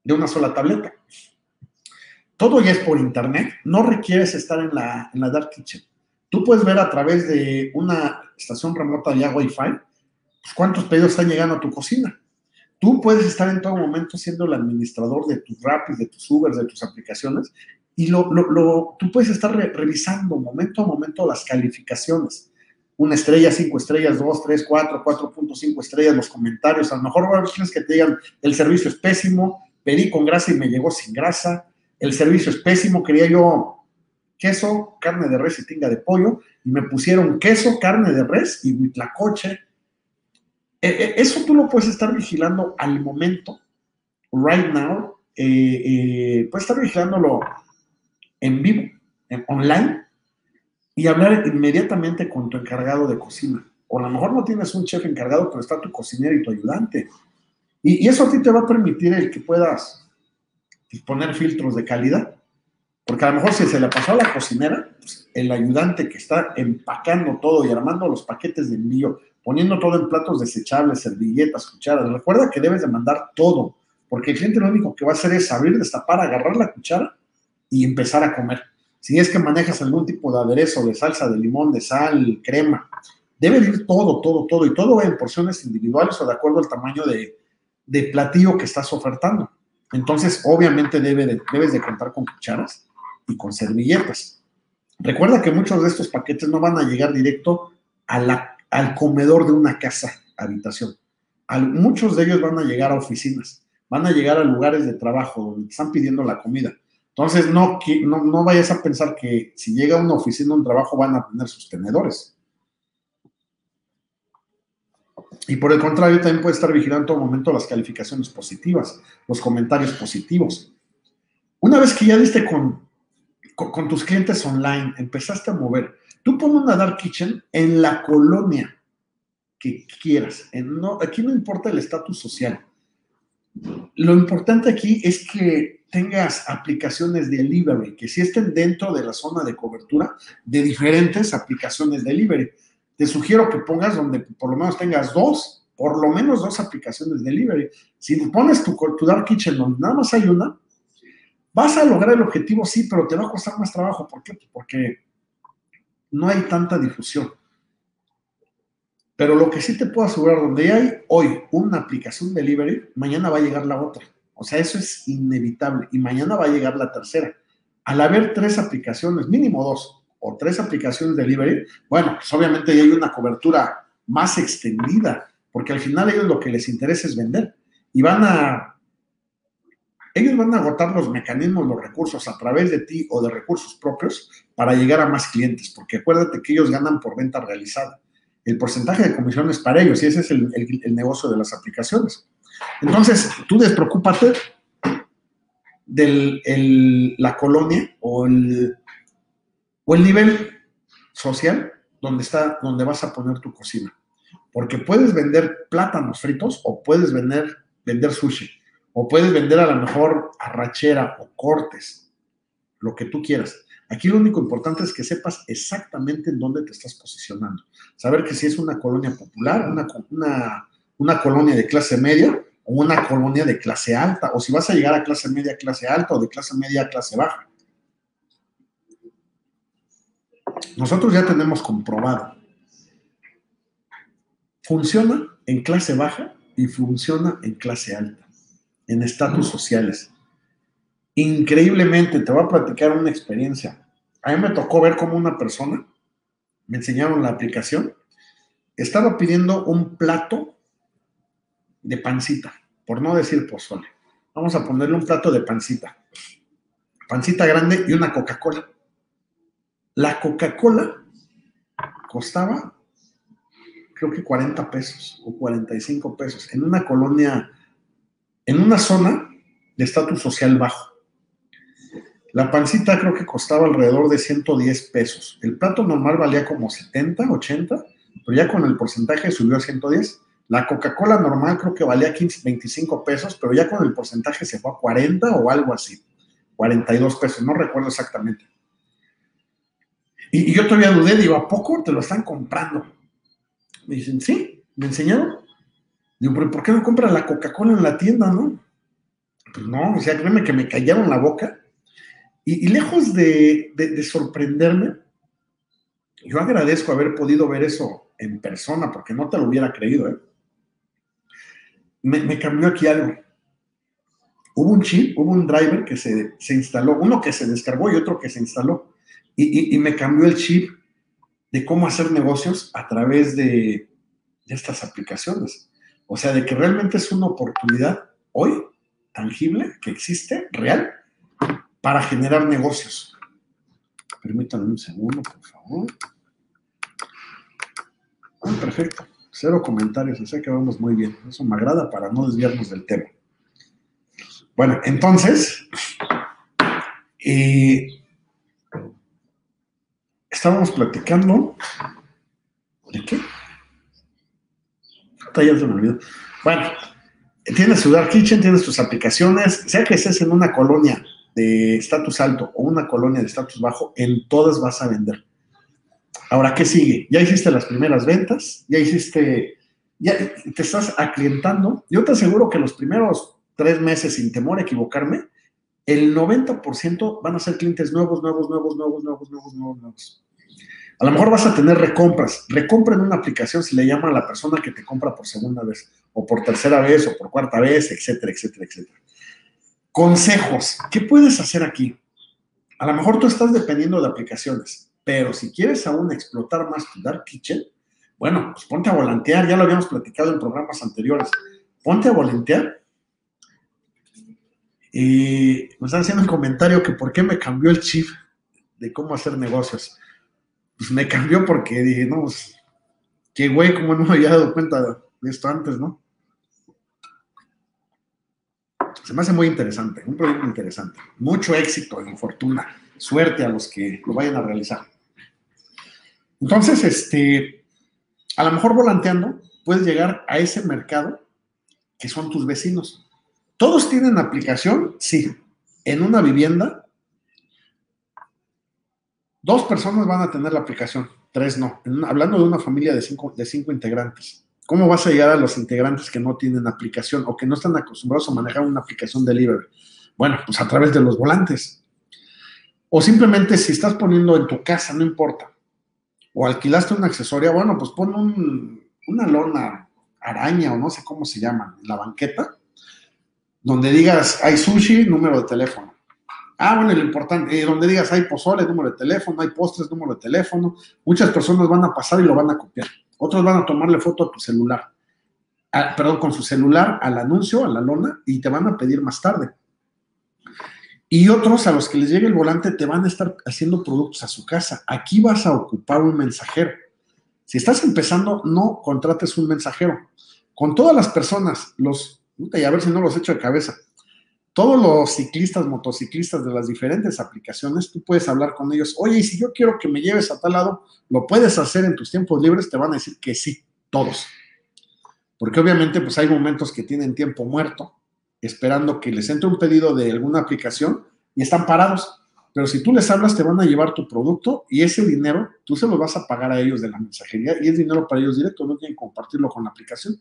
Speaker 2: de una sola tableta. Todo ya es por internet, no requieres estar en la, en la Dark Kitchen. Tú puedes ver a través de una estación remota de Wi-Fi pues, cuántos pedidos están llegando a tu cocina. Tú puedes estar en todo momento siendo el administrador de tus Rapid, de tus Ubers, de tus aplicaciones y lo, lo, tú puedes estar revisando momento a momento las calificaciones una estrella, cinco estrellas, dos, tres, cuatro, cuatro punto cinco estrellas, los comentarios. A lo mejor quieres que te digan, el servicio es pésimo, pedí con grasa y me llegó sin grasa, el servicio es pésimo, quería yo queso, carne de res y tinga de pollo, y me pusieron queso, carne de res y huitlacoche. E, e, eso tú lo puedes estar vigilando al momento, right now, eh, eh, puedes estar vigilándolo en vivo, en, online, y hablar inmediatamente con tu encargado de cocina. O a lo mejor no tienes un chef encargado, pero está tu cocinero y tu ayudante. Y, eso a ti te va a permitir el que puedas poner filtros de calidad. Porque a lo mejor si se le pasó a la cocinera, pues, el ayudante que está empacando todo y armando los paquetes de envío, poniendo todo en platos desechables, servilletas, cucharas, recuerda que debes de mandar todo, porque el cliente lo único que va a hacer es abrir, destapar, agarrar la cuchara y empezar a comer. Si es que manejas algún tipo de aderezo, de salsa, de limón, de sal, crema, debe ir todo, todo, todo, y todo en porciones individuales o de acuerdo al tamaño de, platillo que estás ofertando. Entonces, obviamente debe debes de contar con cucharas y con servilletas. Recuerda que muchos de estos paquetes no van a llegar directo al comedor de una casa, habitación. muchos de ellos van a llegar a oficinas, van a llegar a lugares de trabajo donde están pidiendo la comida. Entonces, no, no, vayas a pensar que si llega a una oficina, un trabajo, van a tener sus tenedores. Y por el contrario, también puedes estar vigilando en todo momento las calificaciones positivas, los comentarios positivos. Una vez que ya diste con, con, tus clientes online, empezaste a mover, tú pones una Dark Kitchen en la colonia que quieras. no, aquí no importa el estatus social. Lo importante aquí es que tengas aplicaciones de delivery, que si estén dentro de la zona de cobertura de diferentes aplicaciones de delivery. Te sugiero que pongas donde por lo menos tengas dos, por lo menos dos aplicaciones de delivery. Si pones tu, tu Dark Kitchen donde nada más hay una, vas a lograr el objetivo, sí, pero te va a costar más trabajo. ¿Por qué? Porque no hay tanta difusión. Pero lo que sí te puedo asegurar, donde hay hoy una aplicación delivery, mañana va a llegar la otra. O sea, eso es inevitable. Y mañana va a llegar la tercera. Al haber tres aplicaciones, mínimo dos, o tres aplicaciones delivery, bueno, pues obviamente ya hay una cobertura más extendida, porque al final ellos lo que les interesa es vender. Y van a, ellos van a agotar los mecanismos, los recursos a través de ti o de recursos propios para llegar a más clientes, porque acuérdate que ellos ganan por venta realizada el porcentaje de comisiones para ellos y ese es el, negocio de las aplicaciones. Entonces, tú despreocúpate de la colonia o el, o el nivel social donde, está, donde vas a poner tu cocina. Porque puedes vender plátanos fritos o puedes vender, vender sushi o puedes vender a lo mejor arrachera o cortes, lo que tú quieras. Aquí lo único importante es que sepas exactamente en dónde te estás posicionando. Saber que si es una colonia popular, una, una, colonia de clase media o una colonia de clase alta, o si vas a llegar a clase media, clase alta o de clase media a clase baja. Nosotros ya tenemos comprobado. Funciona en clase baja y funciona en clase alta, en estatus sociales. Increíblemente, te voy a platicar una experiencia. A mí me tocó ver cómo una persona, me enseñaron la aplicación, estaba pidiendo un plato de pancita, por no decir pozole. Vamos a ponerle un plato de pancita. Pancita grande y una Coca-Cola. La Coca-Cola costaba, creo que 40 pesos o 45 pesos, en una colonia en una zona de estatus social bajo. La pancita creo que costaba alrededor de 110 pesos. El plato normal valía como 70, 80, pero ya con el porcentaje subió a 110. La Coca-Cola normal creo que valía 15, 25 pesos, pero ya con el porcentaje se fue a 40 o algo así. 42 pesos, no recuerdo exactamente. Y, yo todavía dudé, digo, ¿a poco te lo están comprando? Me dicen, sí, me enseñaron. Pero ¿por qué no compras la Coca-Cola en la tienda, no? Pues no, o sea, créeme que me callaron la boca. Y, lejos de, sorprenderme, yo agradezco haber podido ver eso en persona, porque no te lo hubiera creído, ¿eh? Me, cambió aquí algo. Hubo un chip, hubo un driver que se, instaló, uno que se descargó y otro que se instaló. y me cambió el chip de cómo hacer negocios a través de, estas aplicaciones. O sea, de que realmente es una oportunidad hoy tangible que existe, real, para generar negocios. Permítanme un segundo, por favor. Ah, perfecto. Cero comentarios, o sea que vamos muy bien. Eso me agrada para no desviarnos del tema. Bueno, entonces, eh, estábamos platicando. ¿De qué? Ya se me olvidó. Bueno, tienes tu Dark Kitchen, tienes tus aplicaciones, sea que estés en una colonia de estatus alto o una colonia de estatus bajo, en todas vas a vender. Ahora, ¿qué sigue? Ya hiciste las primeras ventas, ya hiciste, ya te estás aclientando. Yo te aseguro que los primeros tres meses, sin temor a equivocarme, el 90% van a ser clientes nuevos, nuevos, nuevos, nuevos, nuevos, nuevos, nuevos, nuevos. A lo mejor vas a tener recompras. Recompra en una aplicación si le llama a la persona que te compra por segunda vez, o por tercera vez, o por cuarta vez, etcétera, etcétera, etcétera. Consejos. ¿Qué puedes hacer aquí? A lo mejor tú estás dependiendo de aplicaciones, pero si quieres aún explotar más tu Dark Kitchen, bueno, pues ponte a volantear. Ya lo habíamos platicado en programas anteriores. Ponte a volantear. Y me están haciendo un comentario que por qué me cambió el chip de cómo hacer negocios pues me cambió porque dije, no, pues, qué güey, como no me había dado cuenta de esto antes, ¿no? Se me hace muy interesante, un proyecto interesante. Mucho éxito y fortuna, suerte a los que lo vayan a realizar. Entonces, este, a lo mejor volanteando, puedes llegar a ese mercado que son tus vecinos. ¿Todos tienen aplicación? Sí. En una vivienda Dos personas van a tener la aplicación, tres no. hablando de una familia de cinco, de cinco integrantes. ¿Cómo vas a llegar a los integrantes que no tienen aplicación o que no están acostumbrados a manejar una aplicación delivery? Bueno, pues a través de los volantes. O simplemente si estás poniendo en tu casa, no importa. O alquilaste una accesoria, bueno, pues pon una lona araña o no sé cómo se llama, en la banqueta, donde digas, hay sushi, número de teléfono. Ah, bueno, lo importante, eh, donde digas hay pozole, número de teléfono, hay postres, número de teléfono, muchas personas van a pasar y lo van a copiar. Otros van a tomarle foto a tu celular, perdón, con su celular al anuncio, a la lona, y te van a pedir más tarde. Y otros a los que les llegue el volante te van a estar haciendo productos a su casa. Aquí vas a ocupar un mensajero. Si estás empezando, no contrates un mensajero. Con todas las personas, los, y a ver si no los echo de cabeza, todos los ciclistas, motociclistas de las diferentes aplicaciones, tú puedes hablar con ellos, oye, y si yo quiero que me lleves a tal lado, ¿lo puedes hacer en tus tiempos libres? Te van a decir que sí, todos. Porque obviamente pues hay momentos que tienen tiempo muerto, esperando que les entre un pedido de alguna aplicación y están parados. Pero si tú les hablas, te van a llevar tu producto y ese dinero tú se lo vas a pagar a ellos de la mensajería y es dinero para ellos directo, no tienen compartirlo con la aplicación.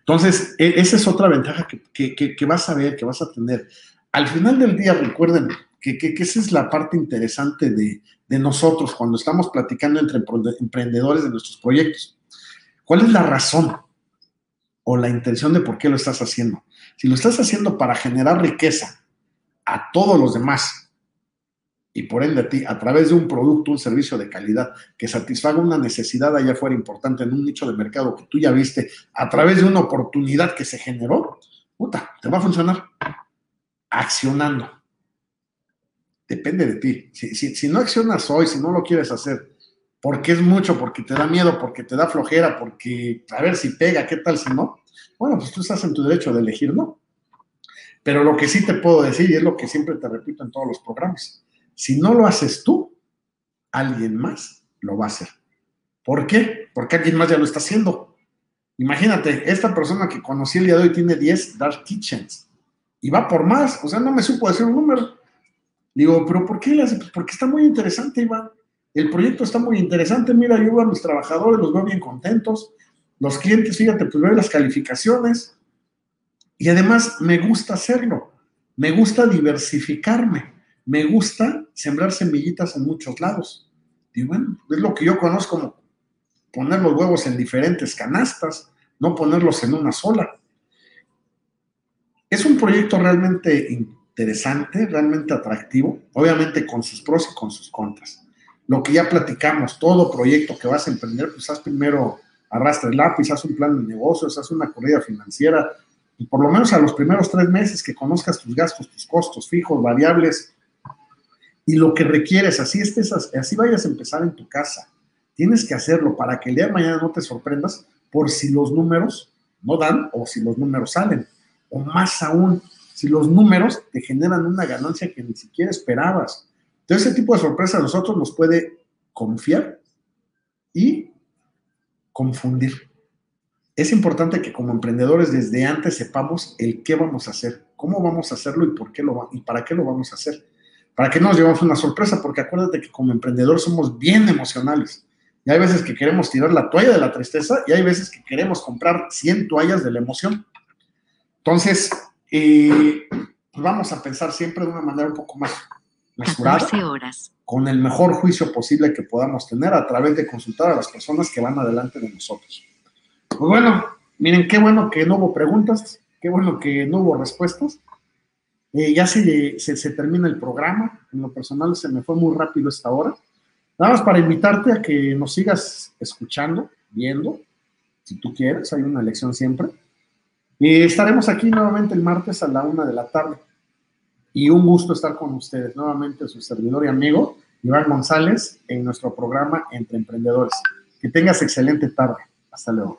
Speaker 2: Entonces, e, esa es otra ventaja que, vas a ver, que vas a tener. Al final del día, recuerden que, esa es la parte interesante de, nosotros cuando estamos platicando entre emprendedores de nuestros proyectos. ¿Cuál es la razón o la intención de por qué lo estás haciendo? Si lo estás haciendo para generar riqueza a todos los demás y por ende a ti, a través de un producto, un servicio de calidad que satisfaga una necesidad allá fuera importante en un nicho de mercado que tú ya viste, a través de una oportunidad que se generó, puta, te va a funcionar accionando. Depende de ti. Si, no accionas hoy, si no lo quieres hacer, porque es mucho, porque te da miedo, porque te da flojera, porque a ver si pega, qué tal si no, bueno, pues tú estás en tu derecho de elegir no. Pero lo que sí te puedo decir, y es lo que siempre te repito en todos los programas, si no lo haces tú, alguien más lo va a hacer. ¿Por qué? Porque alguien más ya lo está haciendo. Imagínate, esta persona que conocí el día de hoy tiene 10 Dark Kitchens y va por más, o sea, no me supo decir un número. Digo, pero ¿por qué? Pues porque está muy interesante, Iván. El proyecto está muy interesante. Mira, yo veo a mis trabajadores, los veo bien contentos. Los clientes, fíjate, pues veo las calificaciones. Y además me gusta hacerlo. Me gusta diversificarme. Me gusta sembrar semillitas en muchos lados. Y bueno, es lo que yo conozco como poner los huevos en diferentes canastas, no ponerlos en una sola. Es un proyecto realmente interesante, realmente atractivo, obviamente con sus pros y con sus contras. Lo que ya platicamos, todo proyecto que vas a emprender, pues haz primero, arrastra el lápiz, haz un plan de negocios, haz una corrida financiera, y por lo menos a los primeros tres meses que conozcas tus gastos, tus costos fijos, variables, y lo que requieres, así estés, así vayas a empezar en tu casa. Tienes que hacerlo para que el día de mañana no te sorprendas por si los números no dan o si los números salen. O más aún, si los números te generan una ganancia que ni siquiera esperabas. Entonces, ese tipo de sorpresa a nosotros nos puede confiar y confundir. Es importante que como emprendedores desde antes sepamos el qué vamos a hacer, cómo vamos a hacerlo y por qué lo y para qué lo vamos a hacer. Para que no nos llevamos una sorpresa, porque acuérdate que como emprendedor somos bien emocionales. Y hay veces que queremos tirar la toalla de la tristeza y hay veces que queremos comprar 100 toallas de la emoción. Entonces, eh, pues vamos a pensar siempre de una manera un poco más mesurada,
Speaker 1: horas.
Speaker 2: con el mejor juicio posible que podamos tener a través de consultar a las personas que van adelante de nosotros. Pues bueno, miren, qué bueno que no hubo preguntas, qué bueno que no hubo respuestas. Eh, ya se, termina el programa, en lo personal se me fue muy rápido esta hora. Nada más para invitarte a que nos sigas escuchando, viendo, si tú quieres, hay una lección siempre. Estaremos aquí nuevamente el martes a la una de la tarde. Y un gusto estar con ustedes. Nuevamente su servidor y amigo, Iván González, en nuestro programa Entre Emprendedores. Que tengas excelente tarde. Hasta luego.